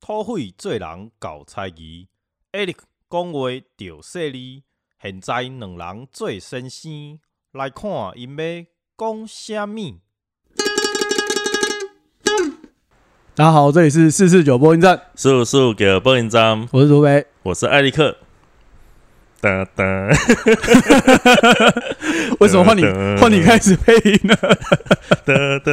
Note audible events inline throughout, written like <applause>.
土匪做人搞猜疑，Eric 讲话着犀利。现在两人做先生，来看因要讲啥物。大家好，这里是四四九播音站，四四九播音站，我是卢北。我是艾利克。哒哒，为什么换你 <laughs> 换你开始配音呢？<laughs> 哒哒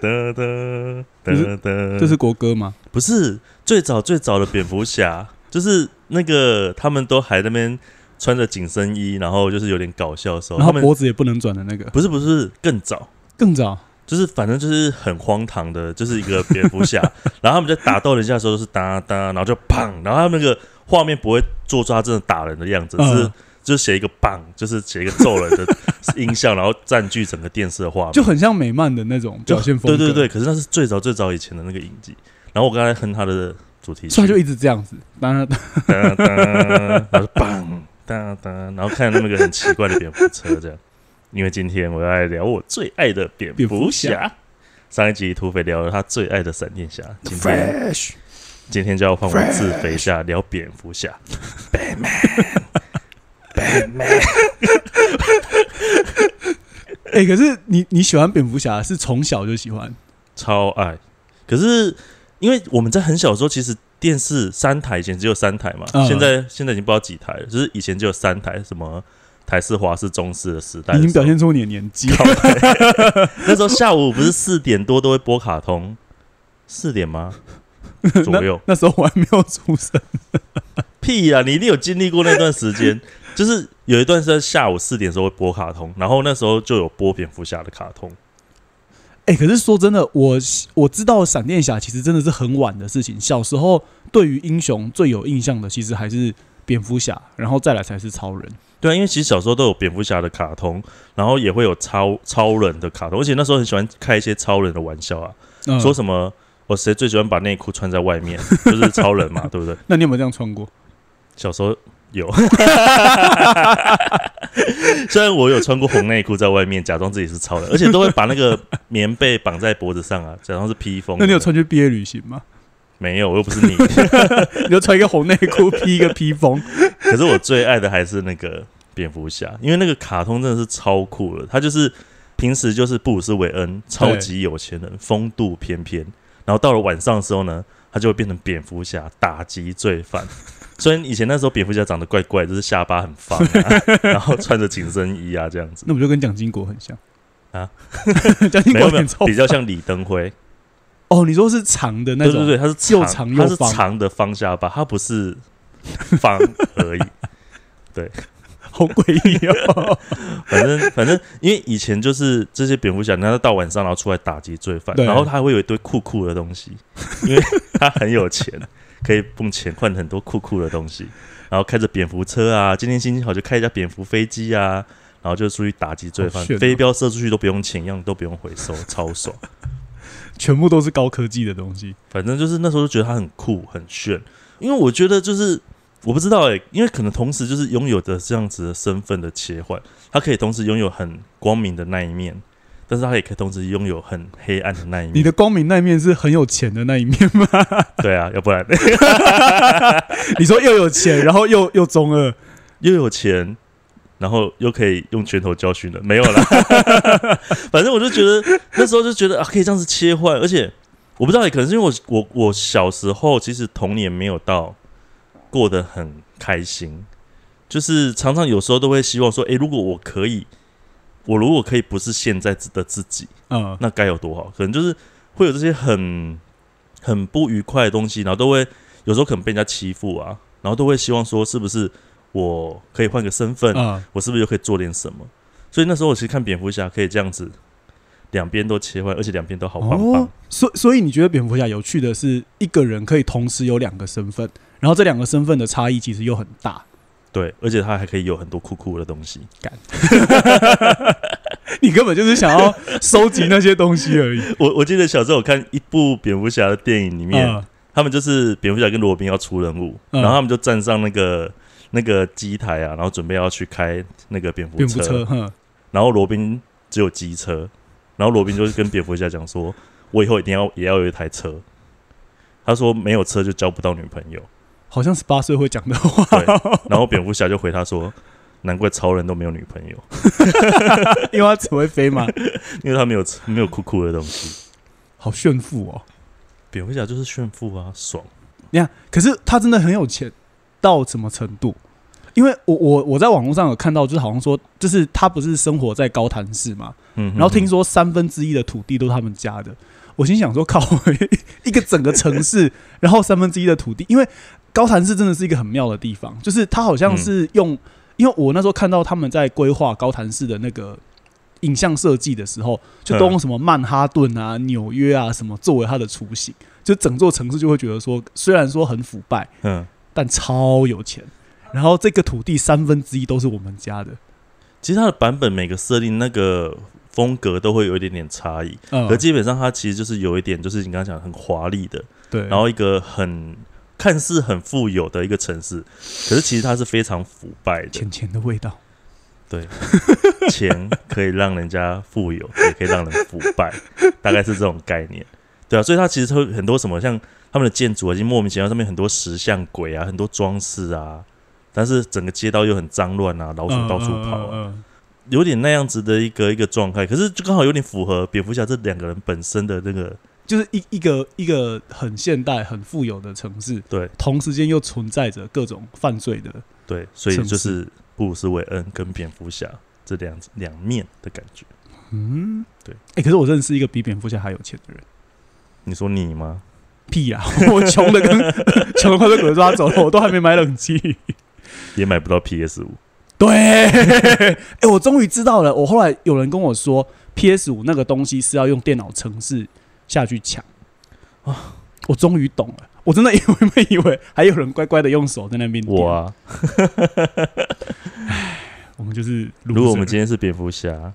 哒哒哒哒，这是国歌吗？不是，最早最早的蝙蝠侠，就是那个他们都还在那边穿着紧身衣，然后就是有点搞笑的时候，然后脖子也不能转的那个，不是不是更早，更早。就是反正就是很荒唐的，就是一个蝙蝠侠，<laughs> 然后他们在打斗人家的时候都是哒哒，然后就砰，然后他们那个画面不会做出他真的打人的样子，嗯是就是写一个棒，就是写一个揍人的音效，然后占据整个电视的画面，就很像美漫的那种表现风格。对对对，可是那是最早最早以前的那个影集。然后我刚才哼他的主题曲，所以他就一直这样子，当然哒哒，然后看那个很奇怪的蝙蝠车这样。因为今天我要来聊我最爱的蝙蝙蝠蝠侠侠。上一集土匪聊了他最爱的闪电侠，今天 fresh。今天就要换我自肥下聊蝙蝠侠。Batman，Batman，<laughs> 哎，可是你你喜欢蝙蝠侠是从小就喜欢，超爱。可是因为我们在很小的时候，其实电视三台以前只有三台嘛，嗯现在现在已经不知道几台了。就是以前只有三台，什么台式、华视、中视的时代已经表现出你的年纪。<laughs> 那时候下午不是四点多都会播卡通，四点吗？<laughs> 左右那时候我还没有出生。<laughs> 屁呀、你一定有经历过那段时间，<laughs> 就是有一段是在下午四点的时候会播卡通，然后那时候就有播蝙蝠侠的卡通。哎、可是说真的，我我知道闪电侠其实真的是很晚的事情。小时候对于英雄最有印象的，其实还是蝙蝠侠，然后再来才是超人。对啊，因为其实小时候都有蝙蝠侠的卡通，然后也会有超超人的卡通，而且那时候很喜欢开一些超人的玩笑啊，嗯说什么我谁最喜欢把内裤穿在外面，<laughs> 就是超人嘛，<laughs> 对不对？那你有没有这样穿过？小时候有，<laughs> 虽然我有穿过红内裤在外面，假装自己是超人，而且都会把那个棉被绑在脖子上啊，假装是披风。那你有？穿去毕业旅行吗？没有，我又不是你。你就穿一个红内裤，披一个披风。可是我最爱的还是那个蝙蝠侠，因为那个卡通真的是超酷了。他就是平时就是布鲁斯韦恩，超级有钱人，风度翩翩，然后到了晚上的时候呢，他就会变成蝙蝠侠打击罪犯。<laughs> 虽然以前那时候蝙蝠侠长得怪怪，就是下巴很方、啊，<laughs> 然后穿着紧身衣啊这样子，那不就跟蒋经国很像啊？<laughs> 蒋经没有没有国很臭，比较像李登辉。哦。你说是长的那种，对对对，他是又长他是长又方长的方下巴，他不是方而已。好诡异哦。<laughs> 反正反正，因为以前就是这些蝙蝠侠，他到晚上然后出来打击罪犯，然后他还会有一堆酷酷的东西，<laughs> 因为他很有钱，可以用钱换很多酷酷的东西，然后开着蝙蝠车啊，今天心情好就开一架蝙蝠飞机啊，然后就出去打击罪犯飞镖射出去都不用钱，一样都不用回收，超爽。全部都是高科技的东西。反正就是那时候就觉得他很酷很炫，因为我觉得就是我不知道哎、因为可能同时就是拥有的这样子的身份的切换，他可以同时拥有很光明的那一面，但是他也可以同时拥有很黑暗的那一面。你的光明那一面是很有钱的那一面吗？对啊，要不然 <laughs> 你说又有钱，然后又又中二，又有钱，然后又可以用拳头教训人，没有啦。<laughs> 反正我就觉得那时候就觉得啊，可以这样子切换，而且我不知道，可能是因为我我我小时候其实童年没有到过得很开心，就是常常有时候都会希望说，诶，如果我可以，我如果可以不是现在的自己，嗯，那该有多好？可能就是会有这些很很不愉快的东西，然后都会有时候可能被人家欺负啊，然后都会希望说，是不是我可以换个身份，啊，我是不是又可以做点什么？所以那时候我其实看蝙蝠侠可以这样子，两边都切换，而且两边都好棒棒。哦，所所以你觉得蝙蝠侠有趣的是，一个人可以同时有两个身份，然后这两个身份的差异其实又很大。对，而且他还可以有很多酷酷的东西。<laughs> 你根本就是想要收集那些东西而已。<laughs> 我我记得小时候我看一部蝙蝠侠的电影里面，嗯他们就是蝙蝠侠跟罗宾要出任务，嗯然后他们就站上那个那个机台啊，然后准备要去开那个蝙蝠蝙蝠车，然后罗宾只有机车，然然后罗宾就是跟蝙蝠侠讲说，我以后一定要也要有一台车。他说没有车就交不到女朋友。好像十八岁会讲的话。对，然后蝙蝠侠就回他说，难怪超人都没有女朋友，<laughs> 因为他只会飞嘛，<laughs> 因为他没有没有酷酷的东西。好炫富哦。蝙蝠侠就是炫富啊，爽。你看，可是他真的很有钱到什么程度？因为我我我在网络上有看到，就是好像说，就是他不是生活在高谭市嘛，嗯，然后听说三分之一的土地都是他们家的。我心想说，靠，一个整个城市，<laughs> 然后三分之一的土地，因为高谭市真的是一个很妙的地方，就是它好像是用，因为我那时候看到他们在规划高谭市的那个影像设计的时候，就都用什么曼哈顿啊、纽约啊什么作为它的雏形，就整座城市就会觉得说，虽然说很腐败，嗯，但超有钱。然后这个土地三分之一都是我们家的，其实它的版本每个设定那个风格都会有一点点差异，嗯。可基本上它其实就是有一点，就是你刚刚讲很华丽的，对，然后一个很看似很富有的一个城市，可是其实它是非常腐败的。钱钱的味道，对，<laughs> 钱可以让人家富有，也可以让人腐败，<laughs> 大概是这种概念。对啊，所以它其实会很多什么，像他们的建筑啊已经莫名其妙，上面很多石像鬼啊，很多装饰啊，但是整个街道又很脏乱啊，老鼠到处跑啊，嗯嗯嗯有点那样子的一个一个状态。可是就刚好有点符合蝙蝠侠这两个人本身的那个就是一一个一个很现代、很富有的城市，对同时间又存在着各种犯罪的。对，所以就是布鲁斯韦恩跟蝙蝠侠这两两面的感觉。嗯，对。哎、可是我认识一个比蝙蝠侠还有钱的人，你说你吗？屁呀、<laughs> 我穷的跟穷的快被鬼抓走了，我都还没买冷气。也买不到 PS 五。对，哎、我终于知道了。我后来有人跟我说，PS 五那个东西是要用电脑程式下去抢啊，我终于懂了。我真的以为 <laughs> 没以为还有人乖乖的用手在那边点我，啊，我们就是如果我们今天是蝙蝠侠，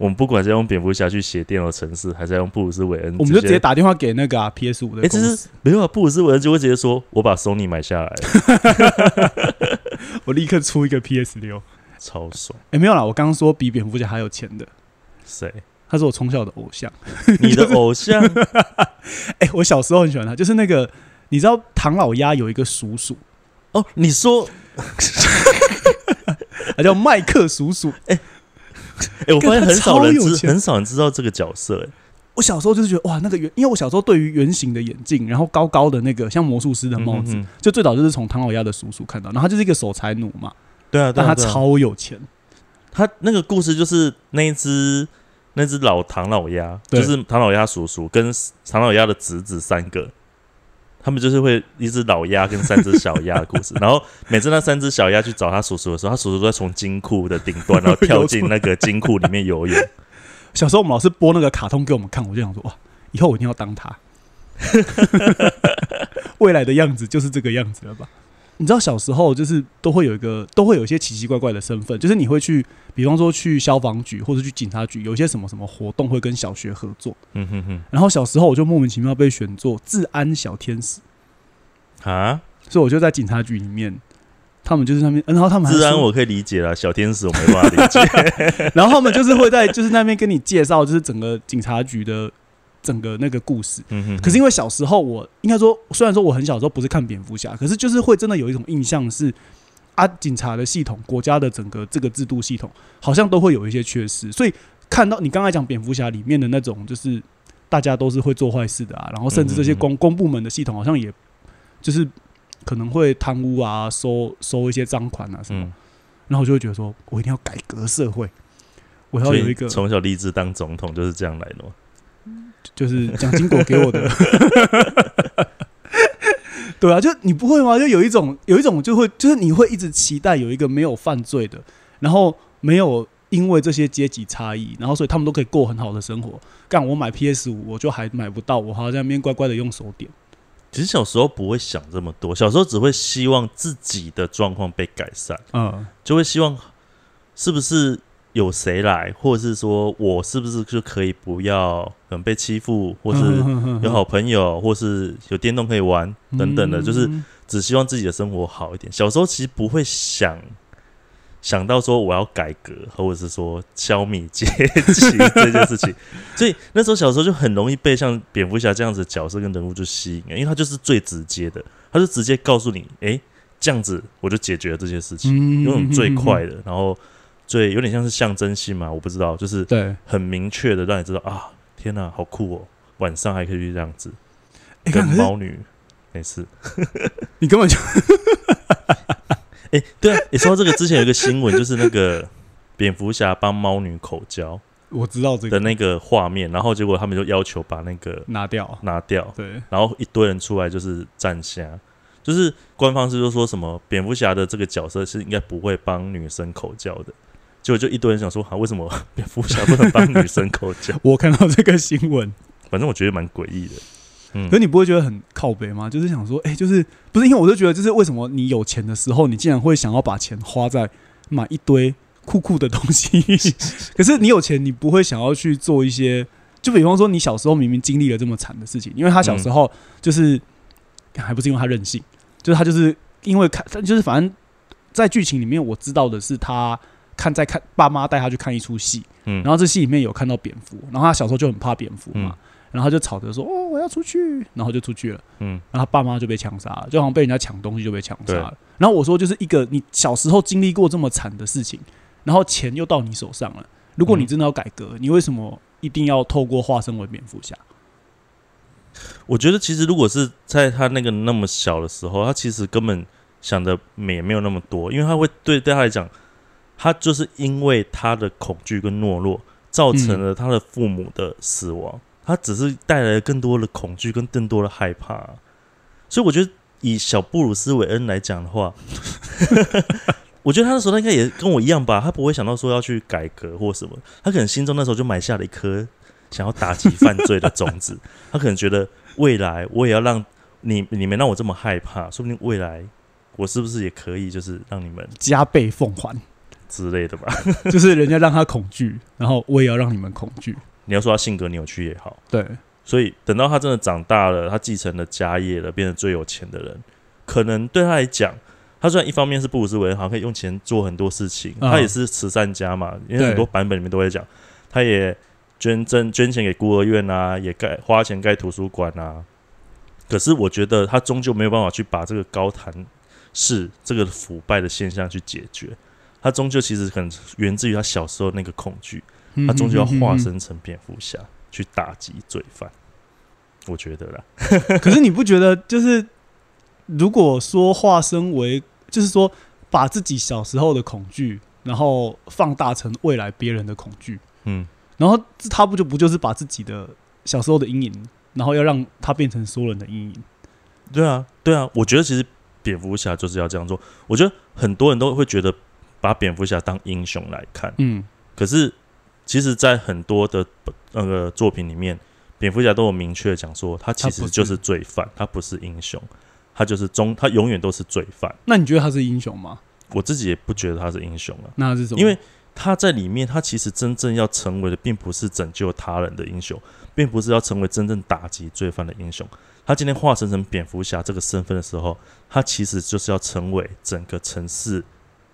我们不管是用蝙蝠侠去写电脑程式，还是要用布鲁斯韦恩，我们就直接打电话给那个啊 PS 五的哎这是公司，没有啊，布鲁斯韦恩就会直接说：“我把 Sony 买下来了，<laughs> 我立刻出一个 PS 六。超爽。哎，没有啦，我刚刚说比蝙蝠侠还有钱的，”谁？他是我从小的偶像。你的 <laughs> 偶像？<laughs> 哎，我小时候很喜欢他，就是那个你知道唐老鸭有一个叔叔，哦，你说，他叫麦克叔叔。哎、<laughs> 我发现很少人知，很少人知道这个角色、哎，我小时候就是觉得哇，那个圆，因为我小时候对于圆形的眼镜，然后高高的那个像魔术师的帽子，就最早就是从唐老鸭的叔叔看到，然后他就是一个守财奴嘛，对啊，对但他超有钱，他那个故事就是那一只那只老唐老鸭，就是唐老鸭叔叔跟唐老鸭的侄子三个，他们就是会一只老鸭跟三只小鸭的故事。<laughs> 然后每次那三只小鸭去找他叔叔的时候，他叔叔都在从金库的顶端，然后跳进那个金库里面游泳。小时候我们老师播那个卡通给我们看，我就想说哇，以后我一定要当他，<laughs> 未来的样子就是这个样子了吧？你知道小时候就是都会有一个都会有一些奇奇怪怪的身份，就是你会去，比方说去消防局或者去警察局，有一些什么什么活动会跟小学合作，嗯哼哼，然后小时候我就莫名其妙被选做治安小天使，啊，所以我就在警察局里面，他们就是那边，然后他们治安我可以理解了，小天使我没办法理解。<laughs> 然后他们就是会在就是那边跟你介绍，就是整个警察局的整个那个故事。嗯哼哼，可是因为小时候我应该说，虽然说我很小时候不是看蝙蝠侠，可是就是会真的有一种印象是啊，警察的系统、国家的整个这个制度系统，好像都会有一些缺失。所以看到你刚才讲蝙蝠侠里面的那种，就是大家都是会做坏事的啊，然后甚至这些公公部门的系统，好像也就是可能会贪污啊，收收一些赃款啊什么。嗯，然后我就会觉得说，我一定要改革社会，我要有一个从小立志当总统就是这样来的嘛。就是蒋经国给我的。<laughs> 对啊，就你不会吗？就有一种有一种就会就是你会一直期待有一个没有犯罪的，然后没有因为这些阶级差异，然后所以他们都可以过很好的生活。干我买 PS 五，我就还买不到，我还要在那边乖乖的用手点。其实小时候不会想这么多，小时候只会希望自己的状况被改善。嗯，就会希望是不是有谁来，或者是说我是不是就可以不要可能被欺负，或是嗯有好朋友，或是有电动可以玩等等的，就是嗯只希望自己的生活好一点。小时候其实不会想想到说我要改革，或者是说消弭阶级这件事情，<laughs> 所以那时候小时候就很容易被像蝙蝠侠这样子的角色跟人物就吸引，因为他就是最直接的，他就直接告诉你，诶，这样子我就解决了这些事情，嗯用最快的，然后最有点像是象征性嘛，我不知道，就是对，很明确的让你知道啊，天哪，好酷哦，晚上还可以去这样子哎，跟猫女没事。<laughs> 你根本就 <laughs> 哎、对啊，你说到这个，之前有一个新闻，就是那个蝙蝠侠帮猫女口交 <laughs> 我知道这个的那个画面，然后结果他们就要求把那个拿掉，拿掉，对，然后一堆人出来就是站下，就是官方是就说什么蝙蝠侠的这个角色是应该不会帮女生口交的，结果就一堆人想说，啊，为什么 <laughs> 蝙蝠侠不能帮女生口交？<laughs> 我看到这个新闻，反正我觉得蛮诡异的。嗯可是你不会觉得很靠北吗？就是想说，哎、就是不是因为我就觉得，就是为什么你有钱的时候，你竟然会想要把钱花在买一堆酷酷的东西，<laughs> 可是你有钱，你不会想要去做一些，就比方说你小时候明明经历了这么惨的事情，因为他小时候就是、还不是因为他任性，就是他就是因为看，就是反正在剧情里面我知道的是他。看在看爸妈带他去看一出戏，嗯然后这戏里面有看到蝙蝠，然后他小时候就很怕蝙蝠嘛，嗯然后他就吵着说：“哦，我要出去。”然后就出去了。嗯然后他爸妈就被枪杀了，就好像被人家抢东西就被枪杀了。然后我说，就是一个你小时候经历过这么惨的事情，然后钱又到你手上了。如果你嗯真的要改革，你为什么一定要透过化身为蝙蝠侠？我觉得其实如果是在他那个那么小的时候，他其实根本想的也没有那么多，因为他会对对他来讲，他就是因为他的恐惧跟懦弱，造成了他的父母的死亡，他只是带来了更多的恐惧跟更多的害怕。所以我觉得以小布鲁斯韦恩来讲的话，<laughs> <laughs> 我觉得他那时候他应该也跟我一样吧，他不会想到说要去改革或什么，他可能心中那时候就埋下了一颗想要打击犯罪的种子。<laughs> 他可能觉得未来我也要让你你们让我这么害怕，说不定未来我是不是也可以就是让你们加倍奉还，之类的吧？<laughs> 就是人家让他恐惧，然后我也要让你们恐惧。你要说他性格扭曲也好，对，所以等到他真的长大了，他继承了家业了，变成最有钱的人，可能对他来讲。他虽然一方面是布鲁斯韦恩，好可以用钱做很多事情，嗯他也是慈善家嘛，因为很多版本里面都会讲，他也捐赠捐钱给孤儿院啊，也盖花钱盖图书馆啊。可是我觉得他终究没有办法去把这个高谈市这个腐败的现象去解决，他终究其实可能源自于他小时候那个恐惧，他终究要化身成蝙蝠侠去打击罪犯。我觉得啦，<laughs> 可是你不觉得，就是如果说化身为，就是说把自己小时候的恐惧，然后放大成未来别人的恐惧，嗯，然后这他不就不就是把自己的小时候的阴影，然后要让他变成所有人的阴影？对啊，对啊，我觉得其实蝙蝠侠就是要这样做。我觉得很多人都会觉得把蝙蝠侠当英雄来看，嗯，可是其实，在很多的那个作品里面，蝙蝠侠都有明确地讲说，他其实就是罪犯，他不是英雄，他就是中，他永远都是罪犯。那你觉得他是英雄吗？我自己也不觉得他是英雄啊，那他是什么？因为他在里面，他其实真正要成为的，并不是拯救他人的英雄，并不是要成为真正打击罪犯的英雄。他今天化身成蝙蝠侠这个身份的时候，他其实就是要成为整个城市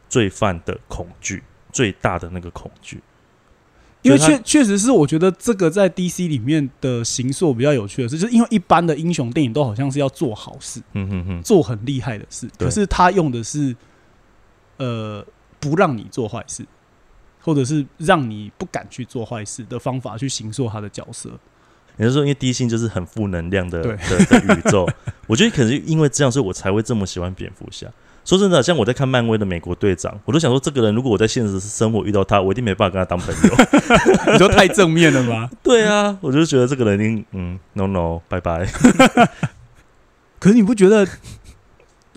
罪犯的恐惧，最大的那个恐惧。因为确确实是，我觉得这个在 DC 里面的形塑比较有趣的是，就是因为一般的英雄电影都好像是要做好事，嗯哼哼，做很厉害的事，可是他用的是呃不让你做坏事，或者是让你不敢去做坏事的方法去形塑他的角色。也就是说，因为低星就是很负能量的对的的宇宙，<laughs> 我觉得可能是因为这样，所以我才会这么喜欢蝙蝠侠。说真的，像我在看漫威的美国队长，我都想说，这个人如果我在现实生活遇到他，我一定没办法跟他当朋友。<laughs> 你说太正面了吗？<laughs> 对啊，我就觉得这个人一定，嗯，no no，拜拜。<laughs> 可是你不觉得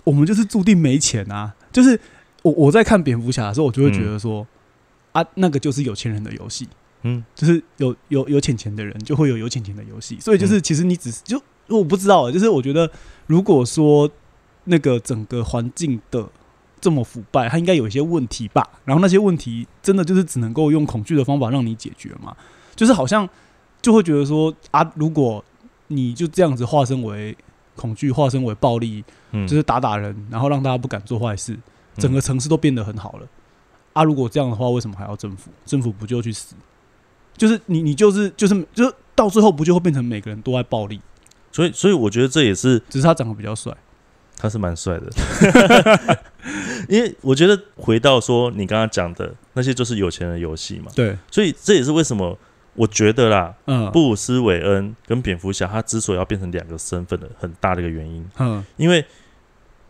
我们就是注定没钱啊？就是我我在看蝙蝠侠的时候，我就会觉得说、啊，那个就是有钱人的游戏。嗯，就是有有有钱钱的人就会有有钱钱的游戏，所以就是其实你只是就我不知道啊，就是我觉得如果说那个整个环境的这么腐败，它应该有一些问题吧。然后那些问题真的就是只能够用恐惧的方法让你解决嘛，就是好像就会觉得说啊，如果你就这样子化身为恐惧，化身为暴力，嗯就是打打人，然后让大家不敢做坏事，整个城市都变得很好了。啊，如果这样的话，为什么还要政府？政府不就去死？就是你你就是就是就是到最后不就会变成每个人都爱暴力？所以所以我觉得这也是只是他长得比较帅，他是蛮帅的，<laughs> 因为我觉得回到说你刚刚讲的那些就是有钱人游戏嘛，对，所以这也是为什么我觉得啦，嗯。布鲁斯韦恩跟蝙蝠侠他之所以要变成两个身份的很大的一个原因，嗯。因为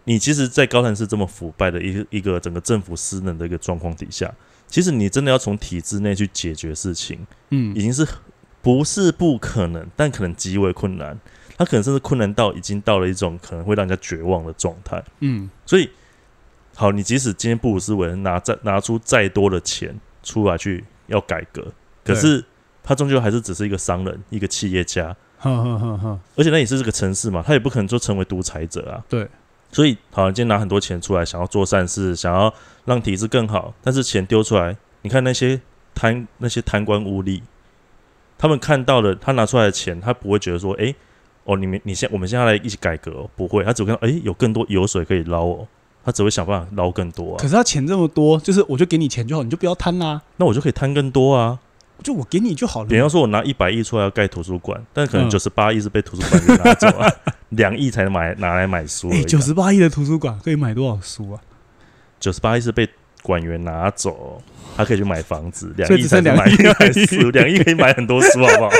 你其实，在高谭市这么腐败的一个一个整个政府失能的一个状况底下，其实你真的要从体制内去解决事情，嗯。已经是不是不可能，但可能极为困难。它可能甚至困难到已经到了一种可能会让人家绝望的状态。嗯所以，好，你即使今天布鲁斯韦恩拿再拿出再多的钱出来去要改革，可是他终究还是只是一个商人，一个企业家，哈哈哈！哈，而且那也是这个城市嘛，他也不可能说成为独裁者啊。对，所以好，你今天拿很多钱出来，想要做善事，想要让体制更好，但是钱丢出来，你看那些贪那些贪官污吏，他们看到了他拿出来的钱，他不会觉得说，诶，哦，你们你现我们现在来一起改革、哦，不会，他只会看到，诶，有更多油水可以捞哦，他只会想办法捞更多啊，可是他钱这么多，就是我就给你钱就好，你就不要贪啦，那我就可以贪更多啊。就我给你就好了。比方说，我拿一百亿出来要盖图书馆，但可能嗯九十八亿是被图书馆给拿走啊，两亿才能买拿来买书哎，啊、九十八亿的图书馆可以买多少书啊？九十八亿是被馆员拿走，他可以去买房子，两亿才是买两亿而买书，两亿可以买很多书，好不好？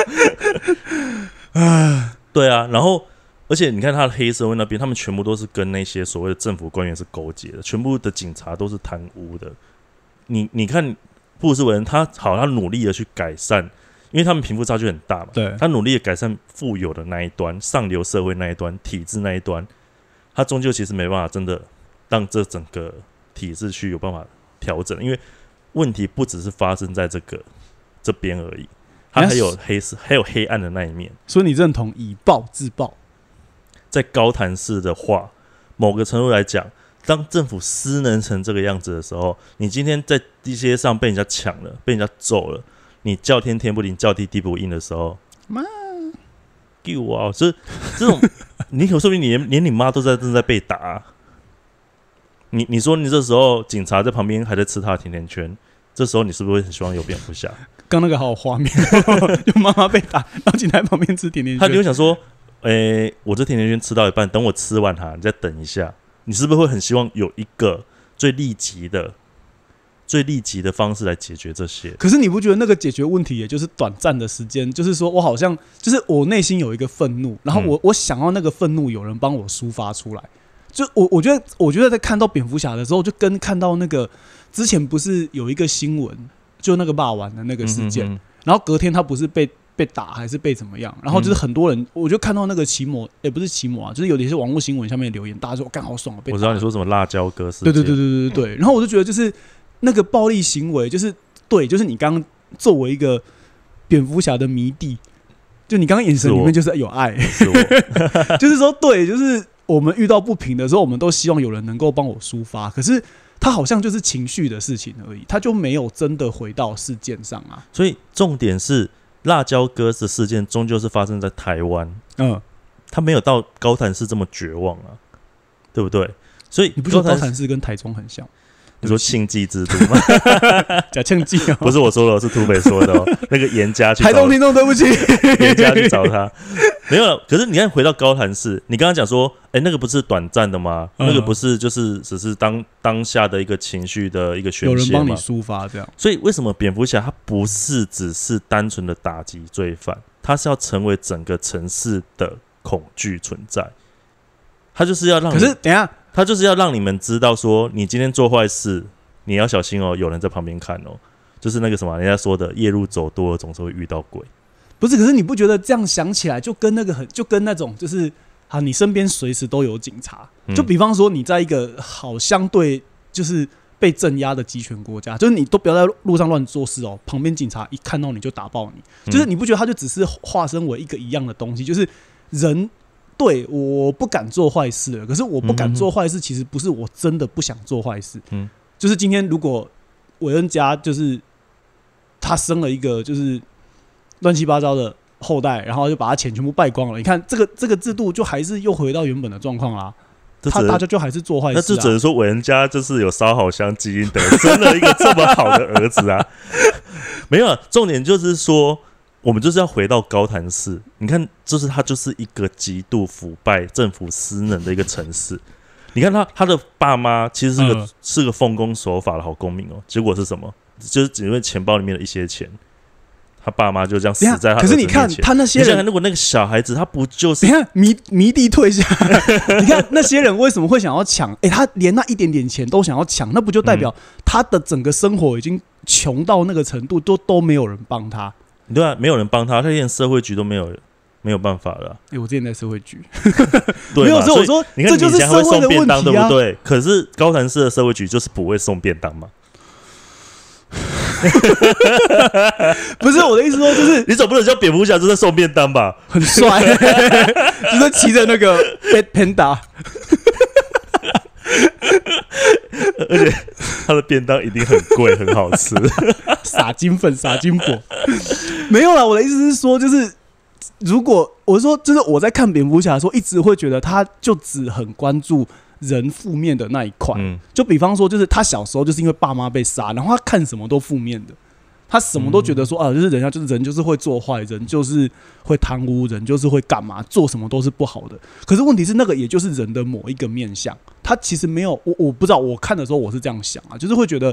<laughs> 啊，对啊，然后而且你看他的黑社会那边，他们全部都是跟那些所谓的政府官员是勾结的，全部的警察都是贪污的。你你看布鲁斯韦恩，他好，他努力的去改善，因为他们贫富差距很大嘛，对，他努力的改善富有的那一端、上流社会那一端、体制那一端，他终究其实没办法真的让这整个体制去有办法调整，因为问题不只是发生在这个这边而已，它还有黑色、还有黑暗的那一面。所以你认同以暴制暴？在高谈市的话，某个程度来讲，当政府失能成这个样子的时候，你今天在地街上被人家抢了，被人家揍了，你叫天天不灵，叫地地不应的时候，妈，给我啊！这这种，<laughs> 你可说明你连连你妈都在正在被打啊、你你说你这时候警察在旁边还在吃他的甜甜圈，这时候你是不是会很希望有蝙蝠侠？刚那个好有画面，<laughs> 就妈妈被打，然后警察在旁边吃甜甜圈他就会。想说，诶、我这甜甜圈吃到一半，等我吃完它，你再等一下，你是不是会很希望有一个最立即的、最立即的方式来解决这些？可是你不觉得那个解决问题也就是短暂的时间？就是说我好像就是我内心有一个愤怒，然后我、我想要那个愤怒有人帮我抒发出来。就我我觉得我觉得在看到蝙蝠侠的时候，就跟看到那个之前不是有一个新闻，就那个霸王的那个事件，嗯哼。然后隔天他不是被被打还是被怎么样？然后就是很多人，我就看到那个骑摩，也、不是骑摩啊，就是有点是网络新闻下面留言，大家说干好爽啊，被我知道你说什么辣椒哥事件，对对对对对对对。然后我就觉得，就是那个暴力行为，就是对，就是你刚刚作为一个蝙蝠侠的迷弟，就你刚刚眼神里面就是有爱，是，<laughs> 就是说对，就是我们遇到不平的时候，我们都希望有人能够帮我抒发，可是。他好像就是情绪的事情而已，他就没有真的回到事件上啊。所以重点是辣椒哥的事件终究是发生在台湾，嗯，他没有到高谭市这么绝望啊，对不对？所以你不觉得高谭谭市跟台中很像？你说庆忌之都吗？<laughs> 假庆记哦，不是我说的，是土匪说的哦。那个严家台东听众，对不起，<laughs> 严家去找他，没有了。可是你看，回到高谭市，你刚刚讲说，哎、那个不是短暂的吗？嗯那个不是就是只是当当下的一个情绪的一个宣泄有人帮你？抒发这样。所以为什么蝙蝠侠他不是只是单纯的打击罪犯，他是要成为整个城市的恐惧存在。他就是要让，可是等一下，他就是要让你们知道说，你今天做坏事，你要小心哦，有人在旁边看哦。就是那个什么，人家说的，夜路走多了，总是会遇到鬼。不是，可是你不觉得这样想起来就跟那个很，就跟那种就是啊，你身边随时都有警察。嗯就比方说，你在一个好相对就是被镇压的集权国家，就是你都不要在路上乱做事哦，旁边警察一看到你就打爆你。嗯就是你不觉得他就只是化身为一个一样的东西？就是人对我不敢做坏事了，可是我不敢做坏事，其实不是我真的不想做坏事。嗯就是今天如果韦恩家就是他生了一个就是乱七八糟的后代，然后就把他钱全部败光了。你看这个这个制度就还是又回到原本的状况啦。他大家就还是做坏事啊。就只能说伟人家就是有烧好香基因的，生了一个这么好的儿子啊。<laughs> 没有，啊，重点就是说，我们就是要回到高潭市。你看，就是它就是一个极度腐败、政府私能的一个城市。你看他他的爸妈其实是个、嗯是个奉公守法的好公民哦，结果是什么？就是只因为钱包里面的一些钱，他爸妈就这样死在他可是你看他那些人如果那个小孩子他不就是你看迷迷弟退下，<laughs> 你看那些人为什么会想要抢？诶，他连那一点点钱都想要抢，那不就代表他的整个生活已经穷到那个程度，都都没有人帮他？对啊？没有人帮他，他连社会局都没有没有办法了啊、诶，我之前在社会局，<laughs> 对嘛，没有说所以我说你看这就是社会的送便当，问题啊。对不对？可是高潭市的社会局就是不会送便当嘛。<laughs> 不是我的意思说，就是 <laughs> 你总不能叫蝙蝠侠就在送便当吧？很帅，就是骑着那个 Bad Panda，他的便当一定很贵，很好吃。<laughs> 撒金粉、撒金箔。<laughs> 没有啦，我的意思是说，就是如果我是说，就是我在看蝙蝠侠的时候，一直会觉得他就只很关注人负面的那一块。嗯，就比方说，就是他小时候就是因为爸妈被杀，然后他看什么都负面的，他什么都觉得说、啊，就是人家就是人就是会做坏，人就是会贪污，人就是会干嘛，做什么都是不好的。可是问题是，那个也就是人的某一个面相，他其实没有我我不知道，我看的时候我是这样想啊，就是会觉得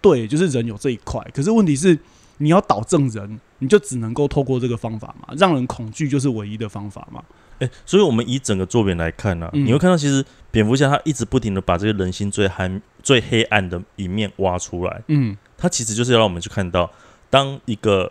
对，就是人有这一块。可是问题是，你要导正人，你就只能够透过这个方法嘛，让人恐惧就是唯一的方法嘛。哎、所以我们以整个作品来看呢、啊，嗯你会看到其实蝙蝠侠他一直不停的把这个人心最黑、最黑暗的一面挖出来。嗯它其实就是要让我们去看到，当一个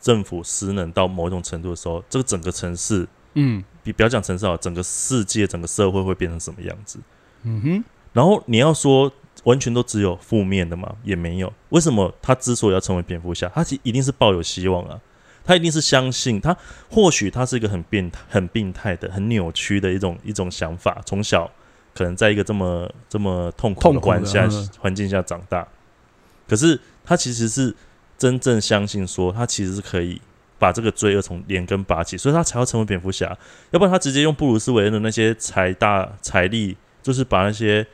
政府失能到某一种程度的时候，这个整个城市，嗯比不要讲城市啊，整个世界、整个社会会变成什么样子。嗯哼，然后你要说完全都只有负面的嘛？也没有。为什么他之所以要成为蝙蝠侠，他其一定是抱有希望啊，他一定是相信他，或许他是一个很变态、很病态的、很扭曲的一种一种想法，从小可能在一个这么这么痛苦的的环下嗯环境下长大，可是他其实是真正相信说，他其实是可以。把这个罪恶从连根拔起，所以他才要成为蝙蝠侠。要不然他直接用布鲁斯韦恩的那些财大财力，就是把那些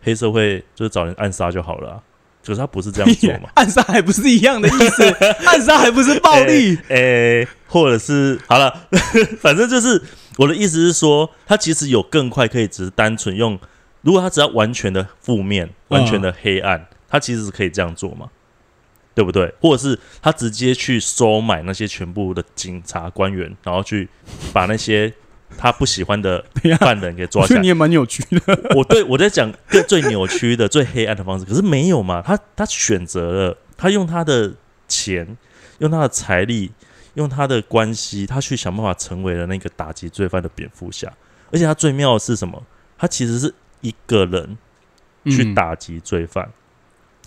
黑社会就是找人暗杀就好了啊、可是他不是这样做嘛？<laughs> 暗杀还不是一样的意思，<laughs> 暗杀还不是暴力。诶、或者是好了，<laughs> 反正就是我的意思是说，他其实有更快可以只是单纯用，如果他只要完全的负面、完全的黑暗，他其实是可以这样做嘛？对不对？或者是他直接去收买那些全部的警察官员，然后去把那些他不喜欢的犯人给抓起来你。也蛮扭曲的。<laughs> 我对我在讲最最扭曲的、最黑暗的方式，可是没有嘛？他他选择了，他用他的钱，用他的财力，用他的关系，他去想办法成为了那个打击罪犯的蝙蝠侠。而且他最妙的是什么？他其实是一个人去嗯打击罪犯，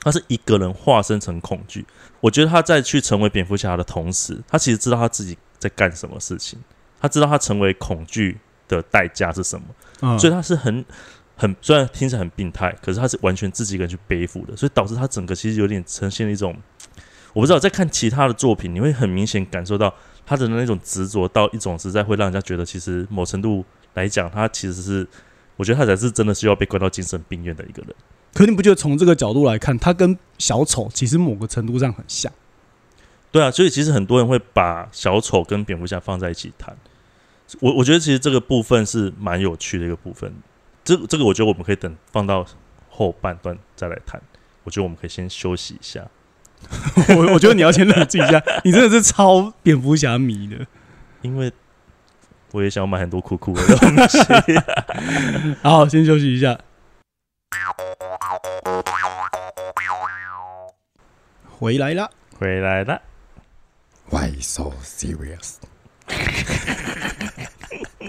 他是一个人化身成恐惧。我觉得他在去成为蝙蝠侠的同时，他其实知道他自己在干什么事情，他知道他成为恐惧的代价是什么。嗯所以他是很很虽然听起来很病态，可是他是完全自己一个人去背负的，所以导致他整个其实有点呈现了一种，我不知道在看其他的作品，你会很明显感受到他的那种执着到一种实在会让人家觉得，其实某程度来讲，他其实是我觉得他才是真的需要被关到精神病院的一个人。可你不觉得从这个角度来看，他跟小丑其实某个程度上很像？对啊，所以其实很多人会把小丑跟蝙蝠侠放在一起谈。我我觉得其实这个部分是蛮有趣的一个部分。这这个我觉得我们可以等放到后半段再来谈。我觉得我们可以先休息一下。<laughs> 我我觉得你要先冷静一下，你真的是超蝙蝠侠迷的。因为我也想要买很多酷酷的东西。<laughs> 好，先休息一下。回来啦，回来了，Why so serious？<laughs>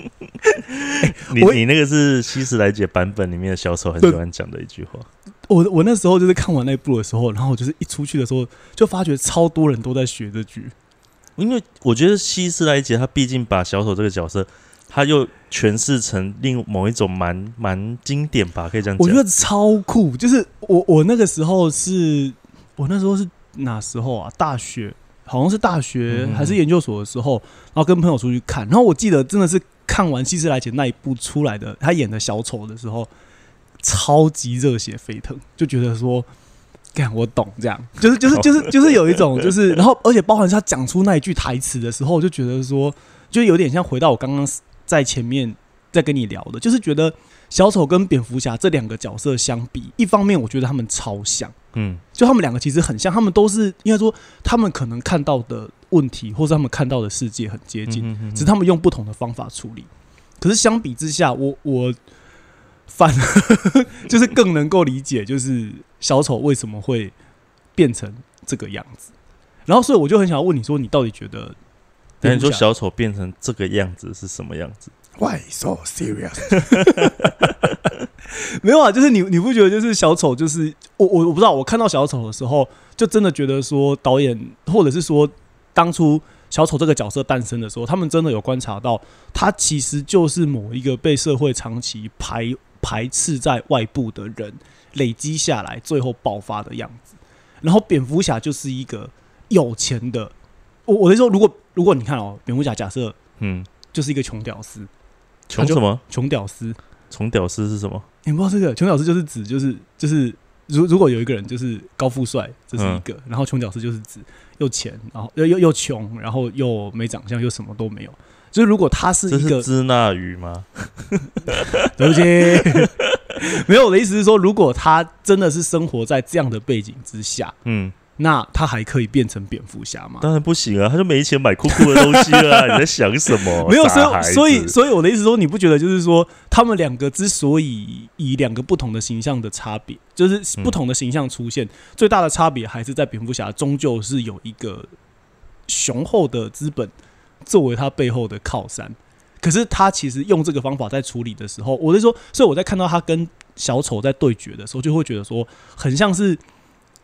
<laughs> 我你你那个是希斯莱杰版本里面的小丑很喜欢讲的一句话。我我那时候就是看完那部的时候，然后我就是一出去的时候，就发觉超多人都在学这句。因为我觉得希斯莱杰他毕竟把小丑这个角色，他又诠释成另某一种蛮蛮经典吧，可以这样讲。我觉得超酷，就是我我那个时候是，我那时候是哪时候啊？大学好像是大学嗯还是研究所的时候，然后跟朋友出去看，然后我记得真的是看看完希斯莱杰那一部出来的他演的小丑的时候，超级热血沸腾，就觉得说。干，我懂，这样 <laughs> 就是就是就是就是有一种就是，<laughs> 然后而且包含他讲出那一句台词的时候，我就觉得说，就有点像回到我刚刚在前面在跟你聊的，就是觉得小丑跟蝙蝠侠这两个角色相比，一方面我觉得他们超像，嗯就他们两个其实很像，他们都是应该说他们可能看到的问题或是他们看到的世界很接近，嗯哼哼只是他们用不同的方法处理。可是相比之下，我我反而就是更能够理解，就是小丑为什么会变成这个样子。然后，所以我就很想要问你说，你到底觉得但你说小丑变成这个样子是什么样子？Why so serious？<laughs> 没有啊？就是你你不觉得就是小丑就是我我我不知道，我看到小丑的时候，就真的觉得说导演或者是说当初小丑这个角色诞生的时候，他们真的有观察到，他其实就是某一个被社会长期排排斥在外部的人累积下来，最后爆发的样子。然后蝙蝠侠就是一个有钱的，我我是说，如果如果你看哦，蝙蝠侠假设嗯，就是一个穷屌丝，穷什么？穷屌丝，穷屌丝是什么？你不知道这个穷屌丝就是指就是就是如如果有一个人就是高富帅，这是一个，然后穷屌丝就是指又钱，然后又又又穷，然后又没长相，又什么都没有。就是如果他是一个那语吗？<laughs> 对不起，<laughs> 没有我的意思是说，如果他真的是生活在这样的背景之下，嗯，那他还可以变成蝙蝠侠吗？当然不行啊，他就没钱买酷酷的东西了啊、你在想什么？<laughs> 没有，所以所以所以我的意思说，你不觉得就是说，他们两个之所以以两个不同的形象的差别，就是嗯不同的形象出现，最大的差别还是在蝙蝠侠终究是有一个雄厚的资本作为他背后的靠山。可是他其实用这个方法在处理的时候，我是说，所以我在看到他跟小丑在对决的时候，就会觉得说，很像是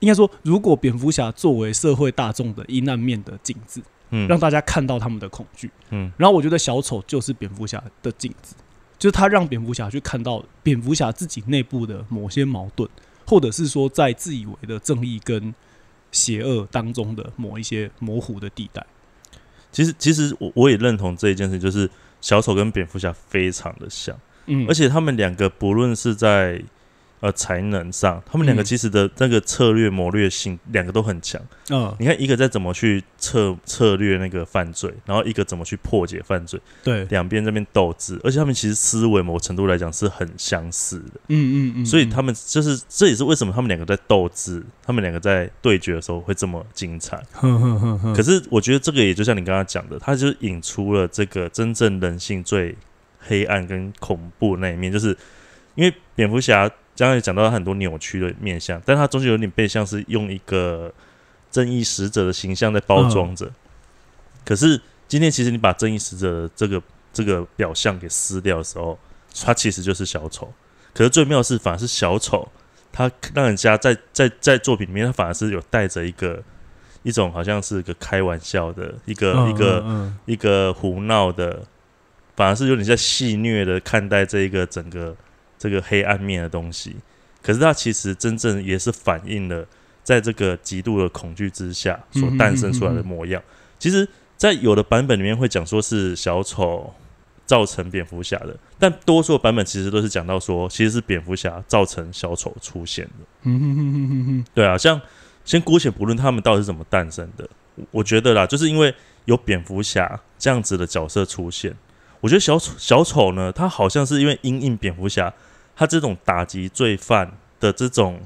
应该说，如果蝙蝠侠作为社会大众的阴暗面的镜子，嗯让大家看到他们的恐惧。嗯然后我觉得小丑就是蝙蝠侠的镜子，就是他让蝙蝠侠去看到蝙蝠侠自己内部的某些矛盾，或者是说在自以为的正义跟邪恶当中的某一些模糊的地带。其实其实我我也认同这一件事，就是小丑跟蝙蝠侠非常的像，嗯，而且他们两个不论是在呃才能上，他们两个嗯其实的那个策略谋略性，两个都很强。嗯，你看一个在怎么去策策略那个犯罪，然后一个怎么去破解犯罪，对，两边这边斗智，而且他们其实思维某程度来讲是很相似的。嗯嗯嗯，所以他们就是这也是为什么他们两个在斗智，他们两个在对决的时候会这么精彩。哼哼哼哼，可是我觉得这个也就像你刚刚讲的，他就是引出了这个真正人性最黑暗跟恐怖那一面，就是因为蝙蝠侠刚刚也讲到他很多扭曲的面相，但他终究有点被像是用一个正义使者的形象在包装着。可是今天其实你把正义使者的这个这个表象给撕掉的时候，他其实就是小丑。可是最妙的是，反而是小丑，他让人家在在在作品里面，他反而是有带着一个一种好像是个开玩笑的一个、嗯一个、嗯一个胡闹的，反而是有点在戏谑的看待这一个整个这个黑暗面的东西。可是它其实真正也是反映了在这个极度的恐惧之下所诞生出来的模样。其实，在有的版本里面会讲说是小丑造成蝙蝠侠的，但多数版本其实都是讲到说，其实是蝙蝠侠造成小丑出现的。嗯哼哼哼哼哼，对啊，像先姑且不论他们到底是怎么诞生的，我觉得啦，就是因为有蝙蝠侠这样子的角色出现，我觉得小丑小丑呢，他好像是因为因应蝙蝠侠他这种打击罪犯的这种